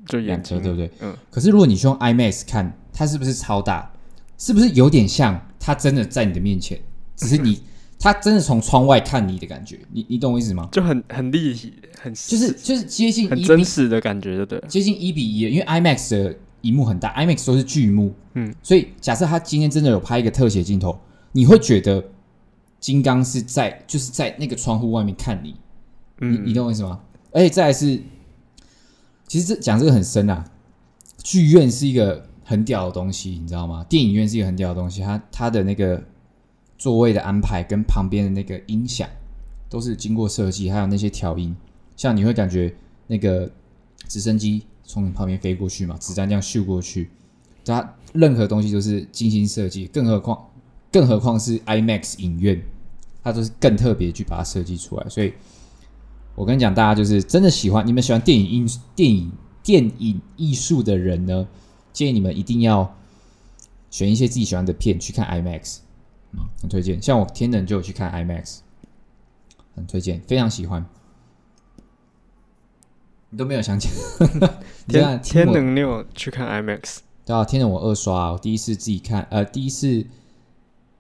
就眼睛，对不对？嗯。可是如果你是用 IMAX 看，它是不是超大？是不是有点像他真的在你的面前？只是你 他真的从窗外看你的感觉，你你懂我意思吗？就很很立体，很就是就是接近很真实的感觉，对不对？接近一比一，因为 IMAX 的荧幕很大，IMAX 都是巨幕，嗯，所以假设他今天真的有拍一个特写镜头。你会觉得金刚是在就是在那个窗户外面看你，嗯，你你懂我意思吗？而且再来是，其实这讲这个很深啊。剧院是一个很屌的东西，你知道吗？电影院是一个很屌的东西，它它的那个座位的安排跟旁边的那个音响都是经过设计，还有那些调音，像你会感觉那个直升机从你旁边飞过去嘛，子弹这样咻过去，它任何东西都是精心设计，更何况更何况是 IMAX 影院，它都是更特别去把它设计出来。所以，我跟你讲，大家就是真的喜欢，你们喜欢电影艺电影电影艺术的人呢，建议你们一定要选一些自己喜欢的片去看 IMAX，嗯，很推荐。像我天冷就有去看 IMAX，很推荐，非常喜欢。你都没有想起天 天能你有去看 IMAX？对啊，天冷我二刷，我第一次自己看，呃，第一次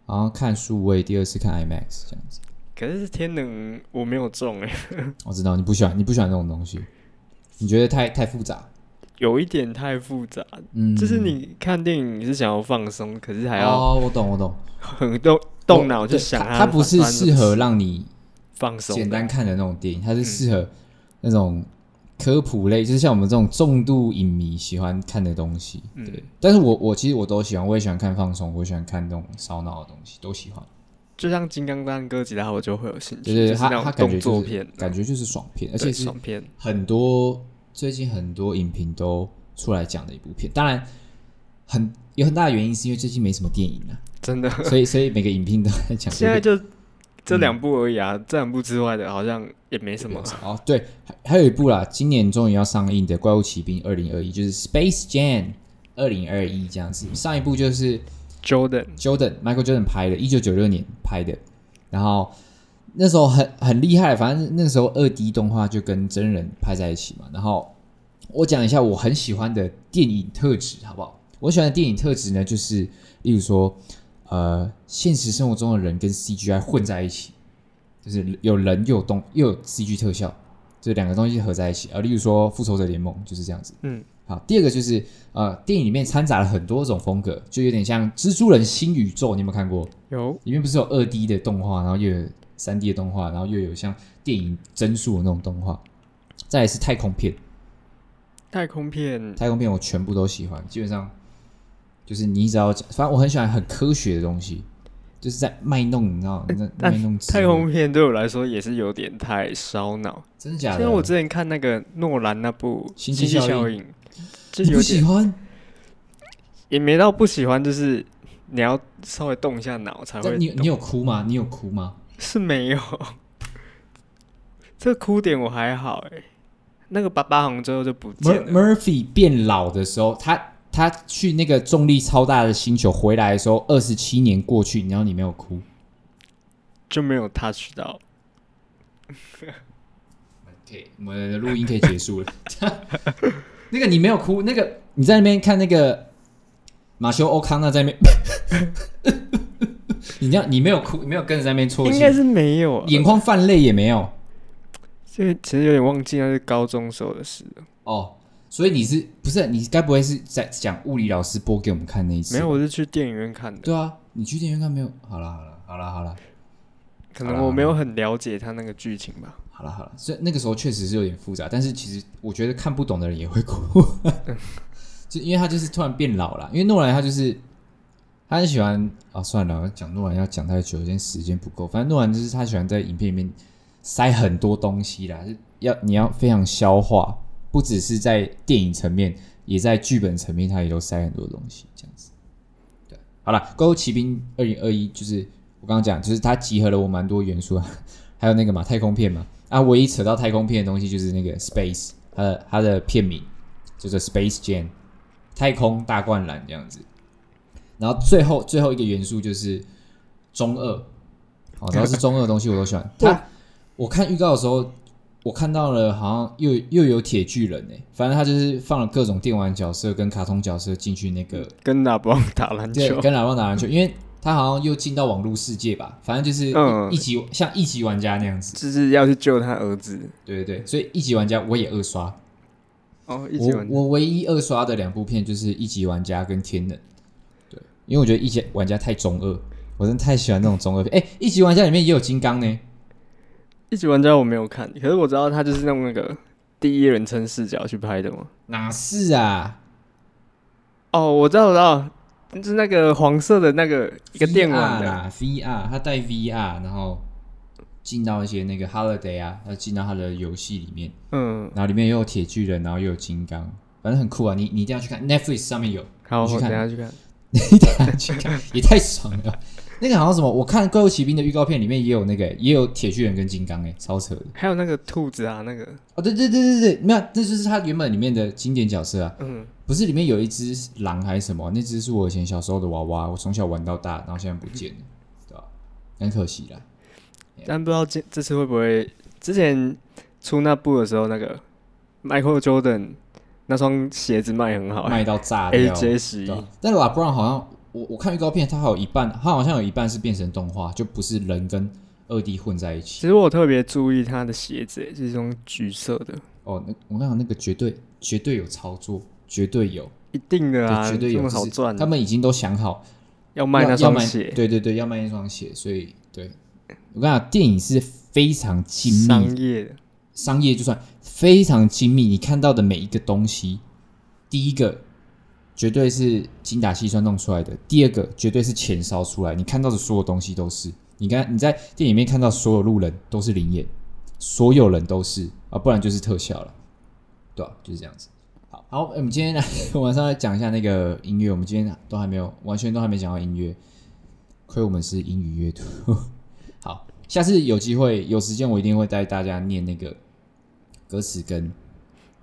好像看数位，第二次看 IMAX 这样子。可是天能我没有中哎，我知道你不喜欢，你不喜欢这种东西，你觉得太太复杂。有一点太复杂，嗯，就是你看电影你是想要放松，可是还要哦，我懂我懂，很 动动脑就想它，它不是适合让你放松、简单看的那种电影，它是适合那种科普类，就是像我们这种重度影迷喜欢看的东西。对，但是我我其实我都喜欢，我也喜欢看放松，我喜欢看那种烧脑的东西，都喜欢。就像《金刚弹》哥吉拉，我就会有兴趣，对对，它它动作片，感觉就是爽片，而且是爽片很多。最近很多影评都出来讲的一部片，当然很有很大的原因是因为最近没什么电影啊，真的，所以所以每个影评都在讲。现在就这两部而已啊，嗯、这两部之外的好像也没什么。哦，对，还还有一部啦，今年终于要上映的《怪物骑兵二零二一》，就是《Space Jam 二零二一》这样子。上一部就是 Jordan Jordan Michael Jordan 拍的，一九九六年拍的，然后。那时候很很厉害，反正那时候二 D 动画就跟真人拍在一起嘛。然后我讲一下我很喜欢的电影特质，好不好？我喜欢的电影特质呢，就是例如说，呃，现实生活中的人跟 CGI 混在一起，就是有人又有动又有 CG 特效，这两个东西合在一起。呃，例如说《复仇者联盟》就是这样子。嗯，好。第二个就是呃，电影里面掺杂了很多种风格，就有点像《蜘蛛人新宇宙》，你有没有看过？有。里面不是有二 D 的动画，然后又有。三 D 的动画，然后又有像电影帧数的那种动画，再来是太空片。太空片，太空片我全部都喜欢，基本上就是你只要讲，反正我很喜欢很科学的东西，就是在卖弄，你知道吗？那卖弄。太空片对我来说也是有点太烧脑，真的假的？因为我之前看那个诺兰那部《星际效应》，就有喜欢，也没到不喜欢，就是你要稍微动一下脑才会。你你有哭吗？你有哭吗？是没有，这个哭点我还好哎。那个爸爸好像最后就不见了。Murphy 变老的时候，他他去那个重力超大的星球回来的时候，二十七年过去，然后你没有哭，就没有 touch 到。OK，我们的录音可以结束了。那个你没有哭，那个你在那边看那个马修欧康纳在那边。你这样，你没有哭，没有跟着在那边啜泣，应该是没有，眼眶泛泪也没有。这其实有点忘记那是高中时候的事了。哦，所以你是不是你该不会是在讲物理老师播给我们看那一次？没有，我是去电影院看的。对啊，你去电影院看没有？好了好了好了好了，可能我没有很了解他那个剧情吧。好了好了，所以那个时候确实是有点复杂，但是其实我觉得看不懂的人也会哭，就因为他就是突然变老了，因为诺兰他就是。他很喜欢啊，算了，讲诺兰要讲太久，因为时间不够。反正诺兰就是他喜欢在影片里面塞很多东西啦，要你要非常消化，不只是在电影层面，也在剧本层面，它也都塞很多东西，这样子。对，好了，《怪物骑兵二零二一》就是我刚刚讲，就是它集合了我蛮多元素，还有那个嘛太空片嘛，啊，唯一扯到太空片的东西就是那个 Space，它的它的片名就是 Space Jam，太空大灌篮这样子。然后最后最后一个元素就是中二，好，只要是中二的东西我都喜欢。它，我看预告的时候，我看到了好像又又有铁巨人诶，反正他就是放了各种电玩角色跟卡通角色进去那个跟拉布打篮球，跟拉布打篮球，因为他好像又进到网络世界吧，反正就是一级、嗯、像一级玩家那样子，就是要去救他儿子。对对对，所以一级玩家我也二刷。哦，一级玩家我我唯一二刷的两部片就是一级玩家跟天能。因为我觉得一级玩家太中二，我真的太喜欢那种中二片。哎，一级玩家里面也有金刚呢。一级玩家我没有看，可是我知道他就是用那个第一人称视角去拍的嘛。哪是啊？哦，我知道，我知道，就是那个黄色的那个一个电玩的 VR，他带 VR，然后进到一些那个 Holiday 啊，他进到他的游戏里面，嗯，然后里面又有铁巨人，然后又有金刚，反正很酷啊！你你一定要去看，Netflix 上面有，好，我等下去看，你等下去看，也太爽了。那个好像什么？我看《怪物骑兵》的预告片里面也有那个，也有铁巨人跟金刚，哎，超扯的。还有那个兔子啊，那个哦，对对对对对，没有，这就是他原本里面的经典角色啊。嗯，不是里面有一只狼还是什么？那只是我以前小时候的娃娃，我从小玩到大，然后现在不见了，对吧？很可惜啦。但不知道这这次会不会？之前出那部的时候，那个 Michael Jordan 那双鞋子卖很好，卖到炸掉。AJ 十一，但 LeBron 好像。我我看预告片，它还有一半，它好像有一半是变成动画，就不是人跟二 D 混在一起。其实我特别注意他的鞋子，是这种橘色的。哦，那我跟你讲，那个绝对绝对有操作，绝对有，一定的啊，绝对有，好赚。他们已经都想好要卖那双鞋，对对对，要卖那双鞋。所以，对我跟你讲，电影是非常精密，商业的，商业就算非常精密，你看到的每一个东西，第一个。绝对是精打细算弄出来的。第二个，绝对是钱烧出来。你看到的所有东西都是，你看你在电影里面看到所有路人都是灵眼，所有人都是啊，不然就是特效了，对吧、就是这样子。好，好，我们今天来晚上来讲一下那个音乐。我们今天都还没有完全都还没讲到音乐，亏我们是英语阅读。好，下次有机会有时间，我一定会带大家念那个歌词跟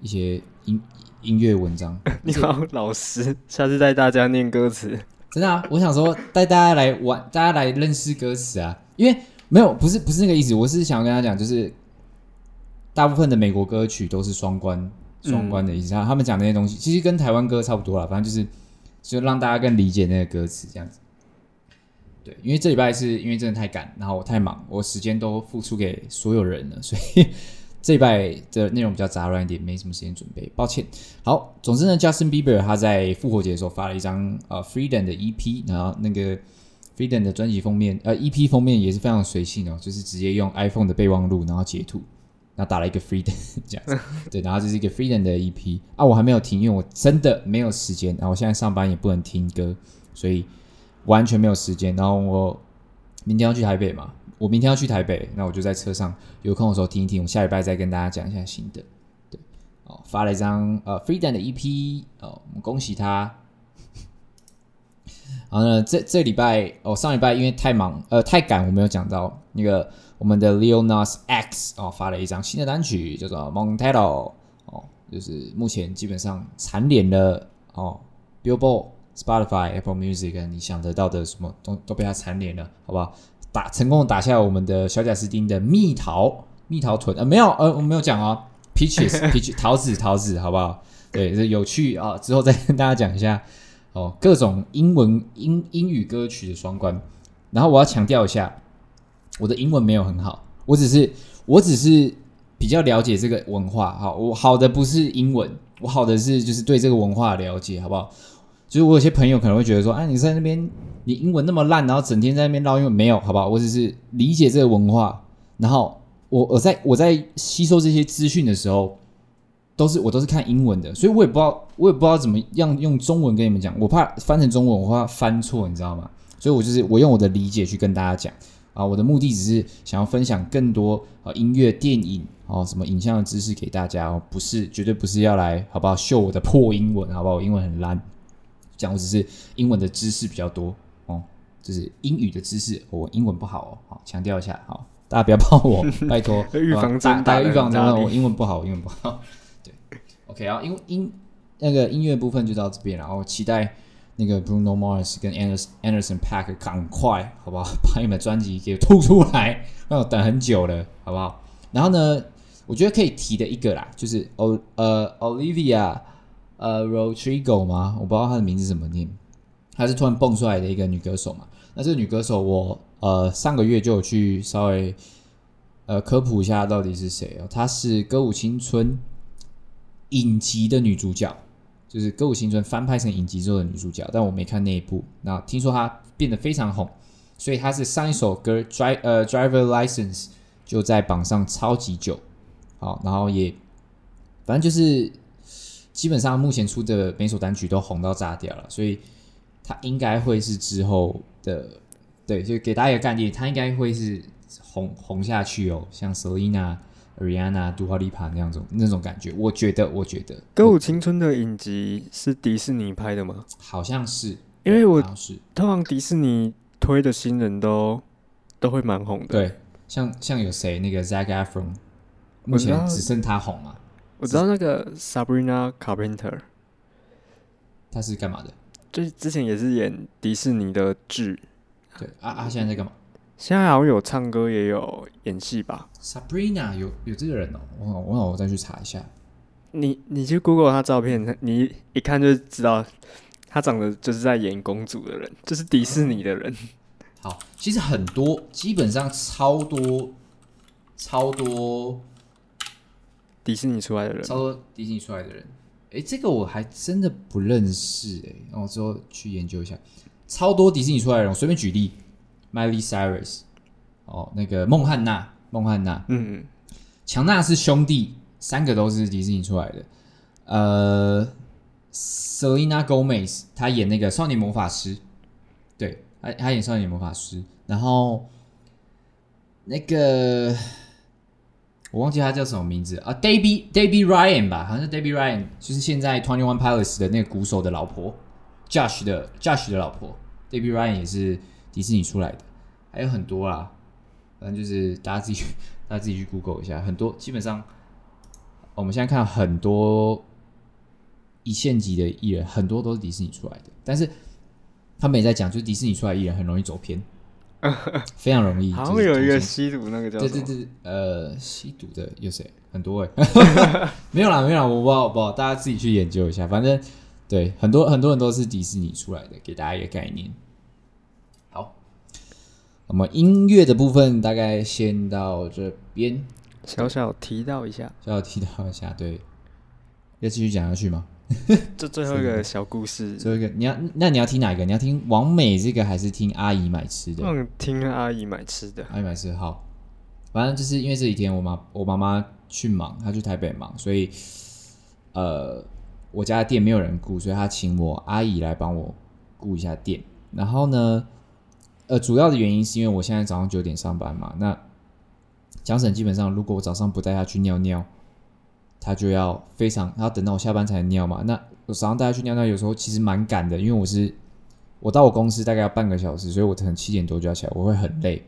一些音。音乐文章，你好，老师，下次带大家念歌词，真的啊！我想说带大家来玩，大家来认识歌词啊，因为没有，不是不是那个意思，我是想要跟他讲，就是大部分的美国歌曲都是双关，双关的意思。嗯、他们讲那些东西，其实跟台湾歌差不多啦，反正就是就让大家更理解那个歌词这样子。对，因为这礼拜是因为真的太赶，然后我太忙，我时间都付出给所有人了，所以。这一拜的内容比较杂乱一点，没什么时间准备，抱歉。好，总之呢，Justin Bieber 他在复活节的时候发了一张呃 Freedom 的 EP，然后那个 Freedom 的专辑封面呃 EP 封面也是非常随性哦，就是直接用 iPhone 的备忘录，然后截图，然后打了一个 Freedom 这样子，对，然后这是一个 Freedom 的 EP 啊，我还没有听，因为我真的没有时间，然后我现在上班也不能听歌，所以完全没有时间，然后我明天要去台北嘛。我明天要去台北，那我就在车上有空的时候听一听。我下礼拜再跟大家讲一下心得。对，哦，发了一张呃 Freedom 的 EP，哦，我们恭喜他。然后呢，这这礼拜哦，上礼拜因为太忙呃太赶，我没有讲到那个我们的 LEO NARS X 哦发了一张新的单曲叫做 Montero 哦，就是目前基本上蝉联了哦 Billboard、Spotify、Apple Music，你想得到的什么都都被他蝉联了，好不好？打成功打下我们的小贾斯汀的蜜桃蜜桃臀呃没有呃我没有讲哦 peaches peach 桃子桃子好不好？对，这有趣啊，之后再跟大家讲一下哦，各种英文英英语歌曲的双关。然后我要强调一下，我的英文没有很好，我只是我只是比较了解这个文化。好，我好的不是英文，我好的是就是对这个文化的了解，好不好？就是我有些朋友可能会觉得说，哎、啊，你在那边。你英文那么烂，然后整天在那边唠英文，没有，好不好？我只是理解这个文化，然后我我在我在吸收这些资讯的时候，都是我都是看英文的，所以我也不知道我也不知道怎么样用中文跟你们讲，我怕翻成中文我怕翻错，你知道吗？所以我就是我用我的理解去跟大家讲啊，我的目的只是想要分享更多啊音乐、电影哦什么影像的知识给大家哦，不是绝对不是要来好不好秀我的破英文，好不好？我英文很烂，讲我只是英文的知识比较多哦。就是英语的知识，我英文不好哦，好强调一下，好，大家不要帮我，拜托，预防针，大家预防针，我英文不好，我英文不好，对，OK 啊，因为音那个音乐部分就到这边，然后期待那个 Bruno Mars 跟 Anderson Anderson .Paak 赶快，好不好？把你们的专辑给吐出来，让我等很久了，好不好？然后呢，我觉得可以提的一个啦，就是 O 呃 Olivia 呃 Rodrigo 吗？我不知道她的名字怎么念，她是突然蹦出来的一个女歌手嘛。那这个女歌手我，呃上个月就有去稍微呃科普一下到底是谁哦。她是《歌舞青春》影集的女主角，就是《歌舞青春》翻拍成影集之后的女主角，但我没看那一部。那听说她变得非常红，所以她是上一首歌《Drive》呃《Driver License》就在榜上超级久。好，然后也反正就是基本上目前出的每首单曲都红到炸掉了，所以他应该会是之后的，对，就给大家一个概念，他应该会是红红下去哦，像 Selina、Rihanna、Dua Lipa 那样种那种感觉。我觉得，我觉得《歌舞青春》的影集是迪士尼拍的吗？好像是，因为我通常迪士尼推的新人都都会蛮红的。对，像像有谁那个 Zac Efron，目前只剩他红嘛。我知道那个 Sabrina Carpenter，他是干嘛的？就是之前也是演迪士尼的剧。对啊啊，现在在干嘛？现在好像有唱歌，也有演戏吧。Sabrina 有有这个人哦，我我我再去查一下。你你去 Google 他照片，你一看就知道，他长得就是在演公主的人，就是迪士尼的人。好，其实很多，基本上超多，超多。迪士尼出来的人，超多迪士尼出来的人，哎、欸，这个我还真的不认识哎、欸，然后之后去研究一下。超多迪士尼出来的人，我随便举例，Miley Cyrus，哦，那个孟汉娜，孟汉娜，嗯嗯，强纳是兄弟三个都是迪士尼出来的。呃，Selena Gomez，她演那个少年魔法师，对，她她演少年魔法师，然后那个。我忘记他叫什么名字。啊，Debby Debby Ryan 吧，好像是 Debby Ryan，就是现在 Twenty One Pilots 的那个鼓手的老婆，Josh 的 Josh 的老婆，Debby Ryan 也是迪士尼出来的，还有很多啦，反正就是大家自己 大家自己去 Google 一下，很多基本上我们现在看到很多一线级的艺人，很多都是迪士尼出来的，但是他们也在讲，就是迪士尼出来艺人很容易走偏。非常容易，好像有一个吸毒那个叫？对对对，呃，吸毒的有谁？很多哎、欸，没有啦，没有啦，我不知道，我不知道，大家自己去研究一下。反正对，很多很多人都是迪士尼出来的，给大家一个概念。好，那么音乐的部分大概先到这边，小小提到一下，小小提到一下，对，要继续讲下去吗？这最后一个小故事，最后一个你要，那你要听哪一个？你要听王美这个，还是听阿姨买吃的？嗯，听阿姨买吃的。阿姨买吃的好，反正就是因为这几天我妈我妈妈去忙，她去台北忙，所以呃，我家的店没有人顾，所以她请我阿姨来帮我顾一下店。然后呢，呃，主要的原因是因为我现在早上九点上班嘛，那姜婶基本上如果我早上不带她去尿尿。他就要非常，他要等到我下班才能尿嘛。那我早上带他去尿尿，有时候其实蛮赶的，因为我是我到我公司大概要半个小时，所以我可能七点多就要起来，我会很累。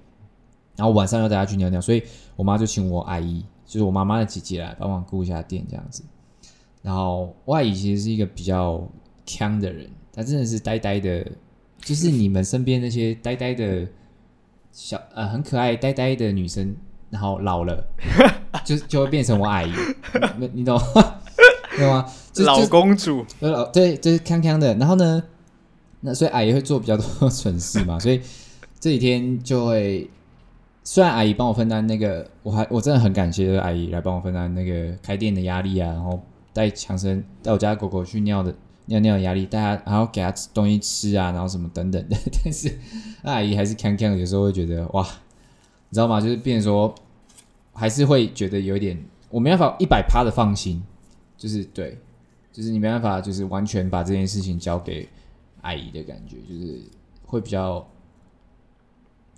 然后晚上要带他去尿尿，所以我妈就请我阿姨，就是我妈妈的姐姐来帮忙顾一下店这样子。然后我阿姨其实是一个比较腔的人，她真的是呆呆的，就是你们身边那些呆呆的小呃很可爱呆呆的女生。然后老了，就 就会变成我阿姨，你你懂吗？懂吗？老公主，呃，对，就是康康的。然后呢，那所以阿姨会做比较多蠢事嘛，所以这几天就会，虽然阿姨帮我分担那个，我还我真的很感谢这个阿姨来帮我分担那个开店的压力啊，然后带强生带我家狗狗去尿的尿尿的压力，带它然后给它吃东西吃啊，然后什么等等的。但是阿姨还是康康，有时候会觉得哇，你知道吗？就是变成说。还是会觉得有一点，我没办法一百趴的放心，就是对，就是你没办法，就是完全把这件事情交给阿姨的感觉，就是会比较，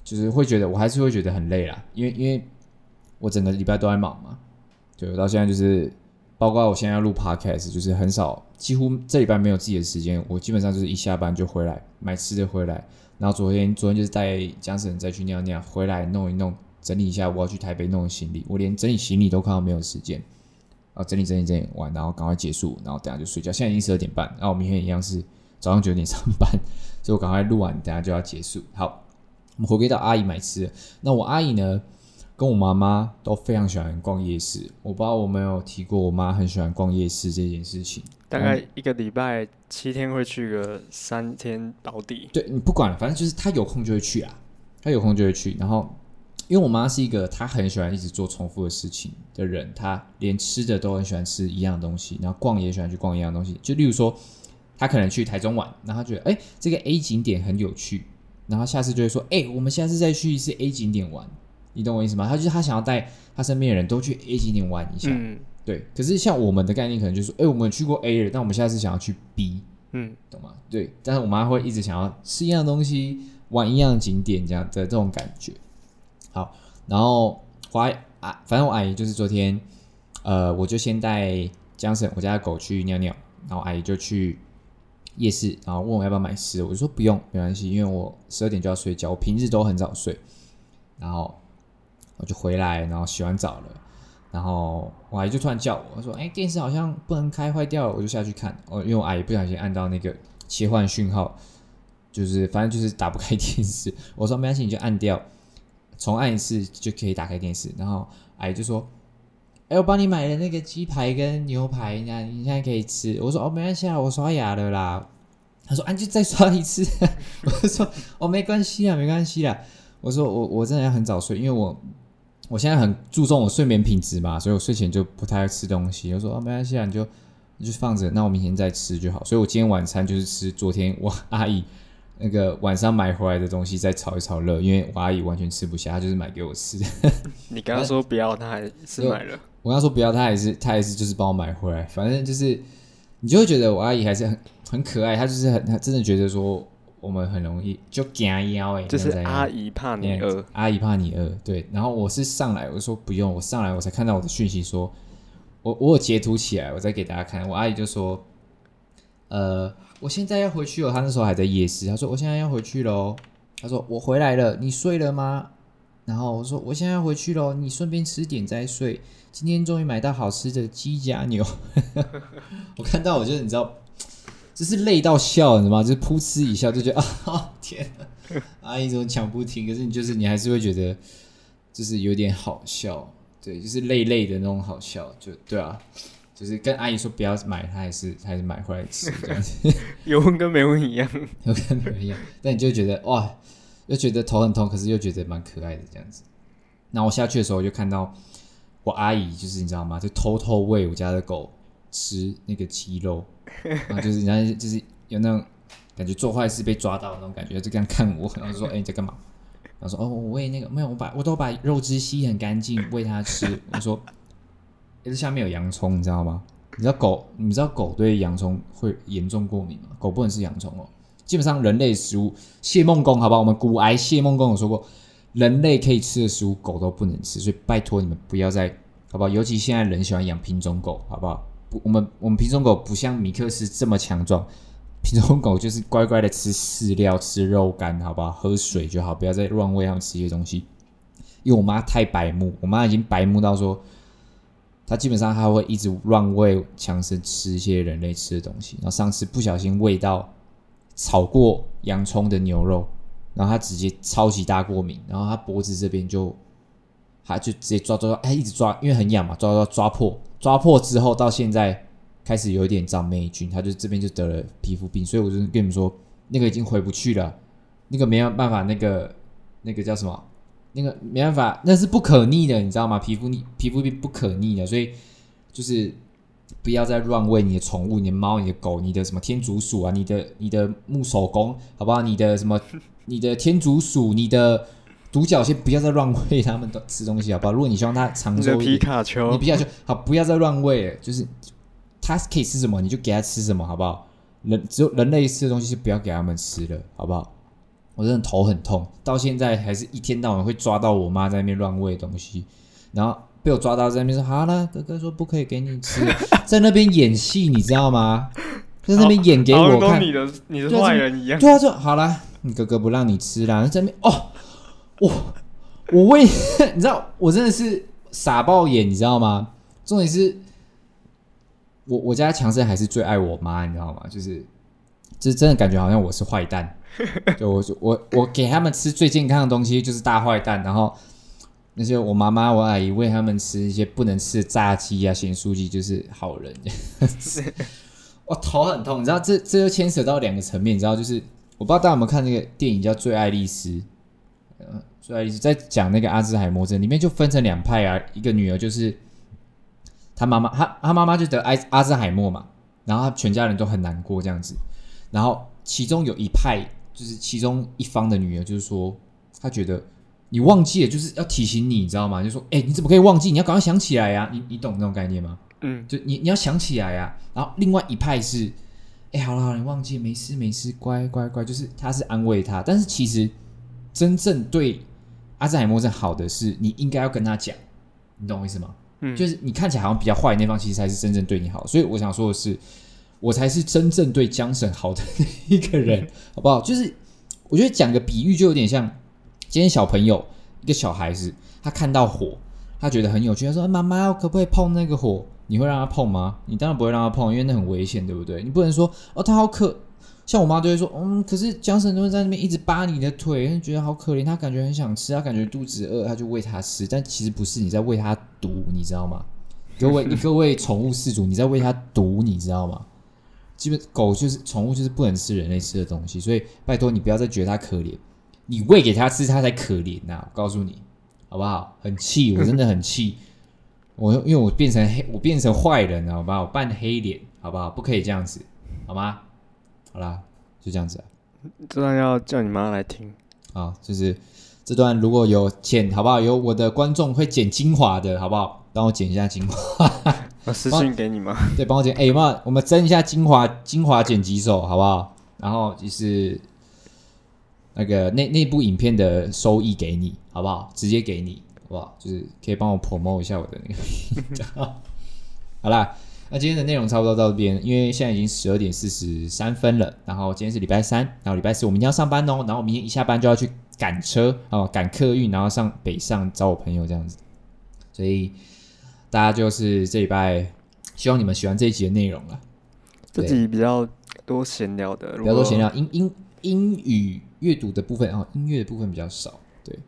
就是会觉得我还是会觉得很累啦，因为因为我整个礼拜都在忙嘛，对，到现在就是，包括我现在要录 podcast，就是很少，几乎这礼拜没有自己的时间，我基本上就是一下班就回来买吃的回来，然后昨天昨天就是带江神再去尿尿，回来弄一弄。整理一下，我要去台北弄行李，我连整理行李都快要没有时间。啊，整理整理整理完，然后赶快结束，然后等下就睡觉。现在已经十二点半，然后我明天一样是早上九点上班，所以我赶快录完，等下就要结束。好，我们回归到阿姨买吃的。那我阿姨呢，跟我妈妈都非常喜欢逛夜市。我不知道我没有提过，我妈很喜欢逛夜市这件事情。大概一个礼拜七天会去个三天到底。对，你不管了，反正就是她有空就会去啊，她有空就会去，然后。因为我妈是一个她很喜欢一直做重复的事情的人，她连吃的都很喜欢吃一样的东西，然后逛也喜欢去逛一样的东西。就例如说，她可能去台中玩，然后她觉得哎，这个 A 景点很有趣，然后下次就会说哎，我们下次再去一次 A 景点玩，你懂我意思吗？她就是她想要带她身边的人都去 A 景点玩一下，嗯、对。可是像我们的概念可能就是说，哎，我们去过 A 了，但我们下次想要去 B，嗯，懂吗？对。但是我妈会一直想要吃一样的东西，玩一样的景点，这样的这种感觉。好，然后我啊，反正我阿姨就是昨天，呃，我就先带江省我家的狗去尿尿，然后阿姨就去夜市，然后问我要不要买吃的，我就说不用，没关系，因为我十二点就要睡觉，我平日都很早睡。然后我就回来，然后洗完澡了，然后我阿姨就突然叫我，我说：“哎，电视好像不能开，坏掉了。”我就下去看，哦，因为我阿姨不小心按到那个切换讯号，就是反正就是打不开电视。我说：“没关系，你就按掉，重按一次就可以打开电视。”然后阿姨就说：“哎，我帮你买了那个鸡排跟牛排，那你现在可以吃。”我说：“哦，没关系啊，我刷牙了啦。”他说：“啊，就再刷一次。”我就说：“哦，没关系啊，没关系啦。”我说我我真的要很早睡，因为我我现在很注重我睡眠品质嘛，所以我睡前就不太爱吃东西。我说哦，没关系啊，你就你就放着，那我明天再吃就好。所以我今天晚餐就是吃昨天我阿姨那个晚上买回来的东西，再炒一炒热，因为我阿姨完全吃不下，她就是买给我吃。你刚刚说不要，她还是买了。我刚刚说不要，她还是她还是就是帮我买回来。反正就是你就会觉得我阿姨还是很很可爱，她就是很她真的觉得说。我们很容易就惊腰哎，就是阿姨怕你饿，阿姨怕你饿，对。然后我是上来，我说不用，我上来我才看到我的讯息说，我我有截图起来，我再给大家看。我阿姨就说，呃，我现在要回去了。他那时候还在夜市，他说我现在要回去喽。他说我回来了，你睡了吗？然后我说我现在要回去喽，你顺便吃点再睡。今天终于买到好吃的鸡夹牛，我看到我就你知道。就是累到笑，你知道吗？就是噗嗤一笑，就觉得 啊，天哪！阿姨怎么讲不听？可是你就是你还是会觉得，就是有点好笑，对，就是累累的那种好笑，就对啊，就是跟阿姨说不要买，她还是她还是买回来吃这样子，有问跟没问一样，有跟没问一样。但你就觉得哇，又觉得头很痛，可是又觉得蛮可爱的这样子。那我下去的时候，我就看到我阿姨，就是你知道吗？就偷偷喂我家的狗吃那个鸡肉。然后就是人家就是有那种感觉做坏事被抓到的那种感觉，就这样看我，然后就说：“哎、欸，你在干嘛？”然后说：“哦，我喂那个没有，我把我都把肉汁吸很干净，喂它吃。”我说：“是下面有洋葱，你知道吗？你知道狗，你知道狗对洋葱会严重过敏吗？狗不能吃洋葱哦。基本上人类食物，谢孟恭，好不好？我们古癌谢孟恭有说过，人类可以吃的食物，狗都不能吃。所以拜托你们不要再，好不好？尤其现在人喜欢养品种狗，好不好？”不，我们我们品种狗不像米克斯这么强壮，品种狗就是乖乖的吃饲料、吃肉干，好不好？喝水就好，不要再乱喂它们吃一些东西。因为我妈太白目，我妈已经白目到说，他基本上她会一直乱喂强生吃一些人类吃的东西。然后上次不小心喂到炒过洋葱的牛肉，然后他直接超级大过敏，然后他脖子这边就，她就直接抓抓抓，哎，一直抓，因为很痒嘛，抓抓抓破。抓破之后，到现在开始有一点长霉菌，他就这边就得了皮肤病，所以我就跟你们说，那个已经回不去了，那个没有办法，那个那个叫什么？那个没办法，那是不可逆的，你知道吗？皮肤逆皮肤病不可逆的，所以就是不要再乱喂你的宠物，你的猫、你的狗、你的什么天竺鼠啊，你的你的木手工，好不好？你的什么？你的天竺鼠，你的。独角仙不要再乱喂它们吃东西，好不好？如果你希望它长寿，皮卡丘，你皮卡丘好，不要再乱喂了。就是它可以吃什么，你就给它吃什么，好不好？人只有人类吃的东西，是不要给他们吃的，好不好？我真的头很痛，到现在还是一天到晚会抓到我妈在那边乱喂东西，然后被我抓到在那边说：“好了，哥哥说不可以给你吃，在那边演戏，你知道吗？在那边演给我看，你的你的坏人一样。对啊，就好了，你哥哥不让你吃啦，在那边哦。”我我喂 你知道，我真的是傻爆眼，你知道吗？重点是，我我家强生还是最爱我妈，你知道吗？就是，就真的感觉好像我是坏蛋，就我就我我给他们吃最健康的东西就是大坏蛋，然后那些我妈妈我阿姨喂他们吃一些不能吃的炸鸡啊、咸酥鸡就是好人。我头很痛，你知道这这又牵扯到两个层面，你知道就是我不知道大家有没有看那个电影叫《最爱丽丝》。嗯，最爱丽丝在讲那个阿兹海默症，里面就分成两派啊。一个女儿就是她妈妈，她她妈妈就得阿阿兹海默嘛，然后她全家人都很难过这样子。然后其中有一派，就是其中一方的女儿，就是说她觉得你忘记了就是要提醒你，你知道吗？就说，哎、欸，你怎么可以忘记？你要赶快想起来呀、啊！你你懂那种概念吗？嗯，就你你要想起来呀、啊。然后另外一派是，哎、欸，好了好了，你忘记了，没事没事，乖乖乖，就是他是安慰他，但是其实真正对阿兹海默症好的是，你应该要跟他讲，你懂我意思吗？嗯，就是你看起来好像比较坏的那方，其实才是真正对你好。所以我想说的是，我才是真正对江省好的那一个人，好不好？就是我觉得讲个比喻，就有点像。今天小朋友，一个小孩子，他看到火，他觉得很有趣。他说：“妈妈，我可不可以碰那个火？”你会让他碰吗？你当然不会让他碰，因为那很危险，对不对？你不能说：“哦，他好可……”像我妈就会说：“嗯，可是江神都会在那边一直扒你的腿，他觉得好可怜，他感觉很想吃，他感觉肚子饿，他就喂他吃。但其实不是，你在喂他毒，你知道吗？各位，各位宠物饲主，你在喂他毒，你知道吗？基本狗就是宠物，就是不能吃人类吃的东西，所以拜托你不要再觉得它可怜。”你喂给它吃，它才可怜呐、啊！我告诉你，好不好？很气，我真的很气。我因为我变成黑，我变成坏人了，好不好？我扮黑脸，好不好？不可以这样子，好吗？好啦，就这样子。这段要叫你妈来听啊，就是这段如果有剪，好不好？有我的观众会剪精华的，好不好？帮我剪一下精华。我私信给你吗？对，帮我剪。哎、欸，有没有？我们争一下精华，精华剪辑手，好不好？然后就是。那个那那部影片的收益给你，好不好？直接给你，好不好？就是可以帮我 promote 一下我的那个。好啦，那今天的内容差不多到这边，因为现在已经十二点四十三分了。然后今天是礼拜三，然后礼拜四我明天要上班哦。然后明天一下班就要去赶车哦，赶客运，然后上北上找我朋友这样子。所以大家就是这礼拜，希望你们喜欢这一集的内容了。这集比较多闲聊的，比较多闲聊，英英英语。阅读的部分哦，音乐的部分比较少。对，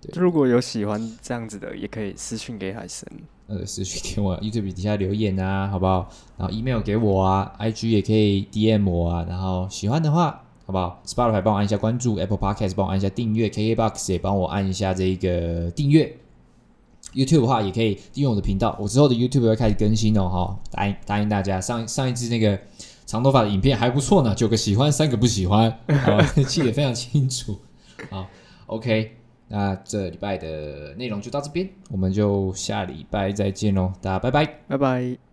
对。如果有喜欢这样子的，也可以私讯给海森。呃，私讯给我，YouTube 底下留言啊，好不好？然后 email 给我啊，IG 也可以 DM 我啊。然后喜欢的话，好不好？Spotify 帮我按一下关注，Apple Podcast 帮我按一下订阅，KKBOX 也帮我按一下这个订阅。YouTube 的话，也可以订阅我的频道。我之后的 YouTube 会开始更新哦，哈，答应答应大家。上上一支那个。长头发的影片还不错呢，九个喜欢，三个不喜欢，好，记得非常清楚。好，OK，那这礼拜的内容就到这边，我们就下礼拜再见喽，大家拜拜，拜拜。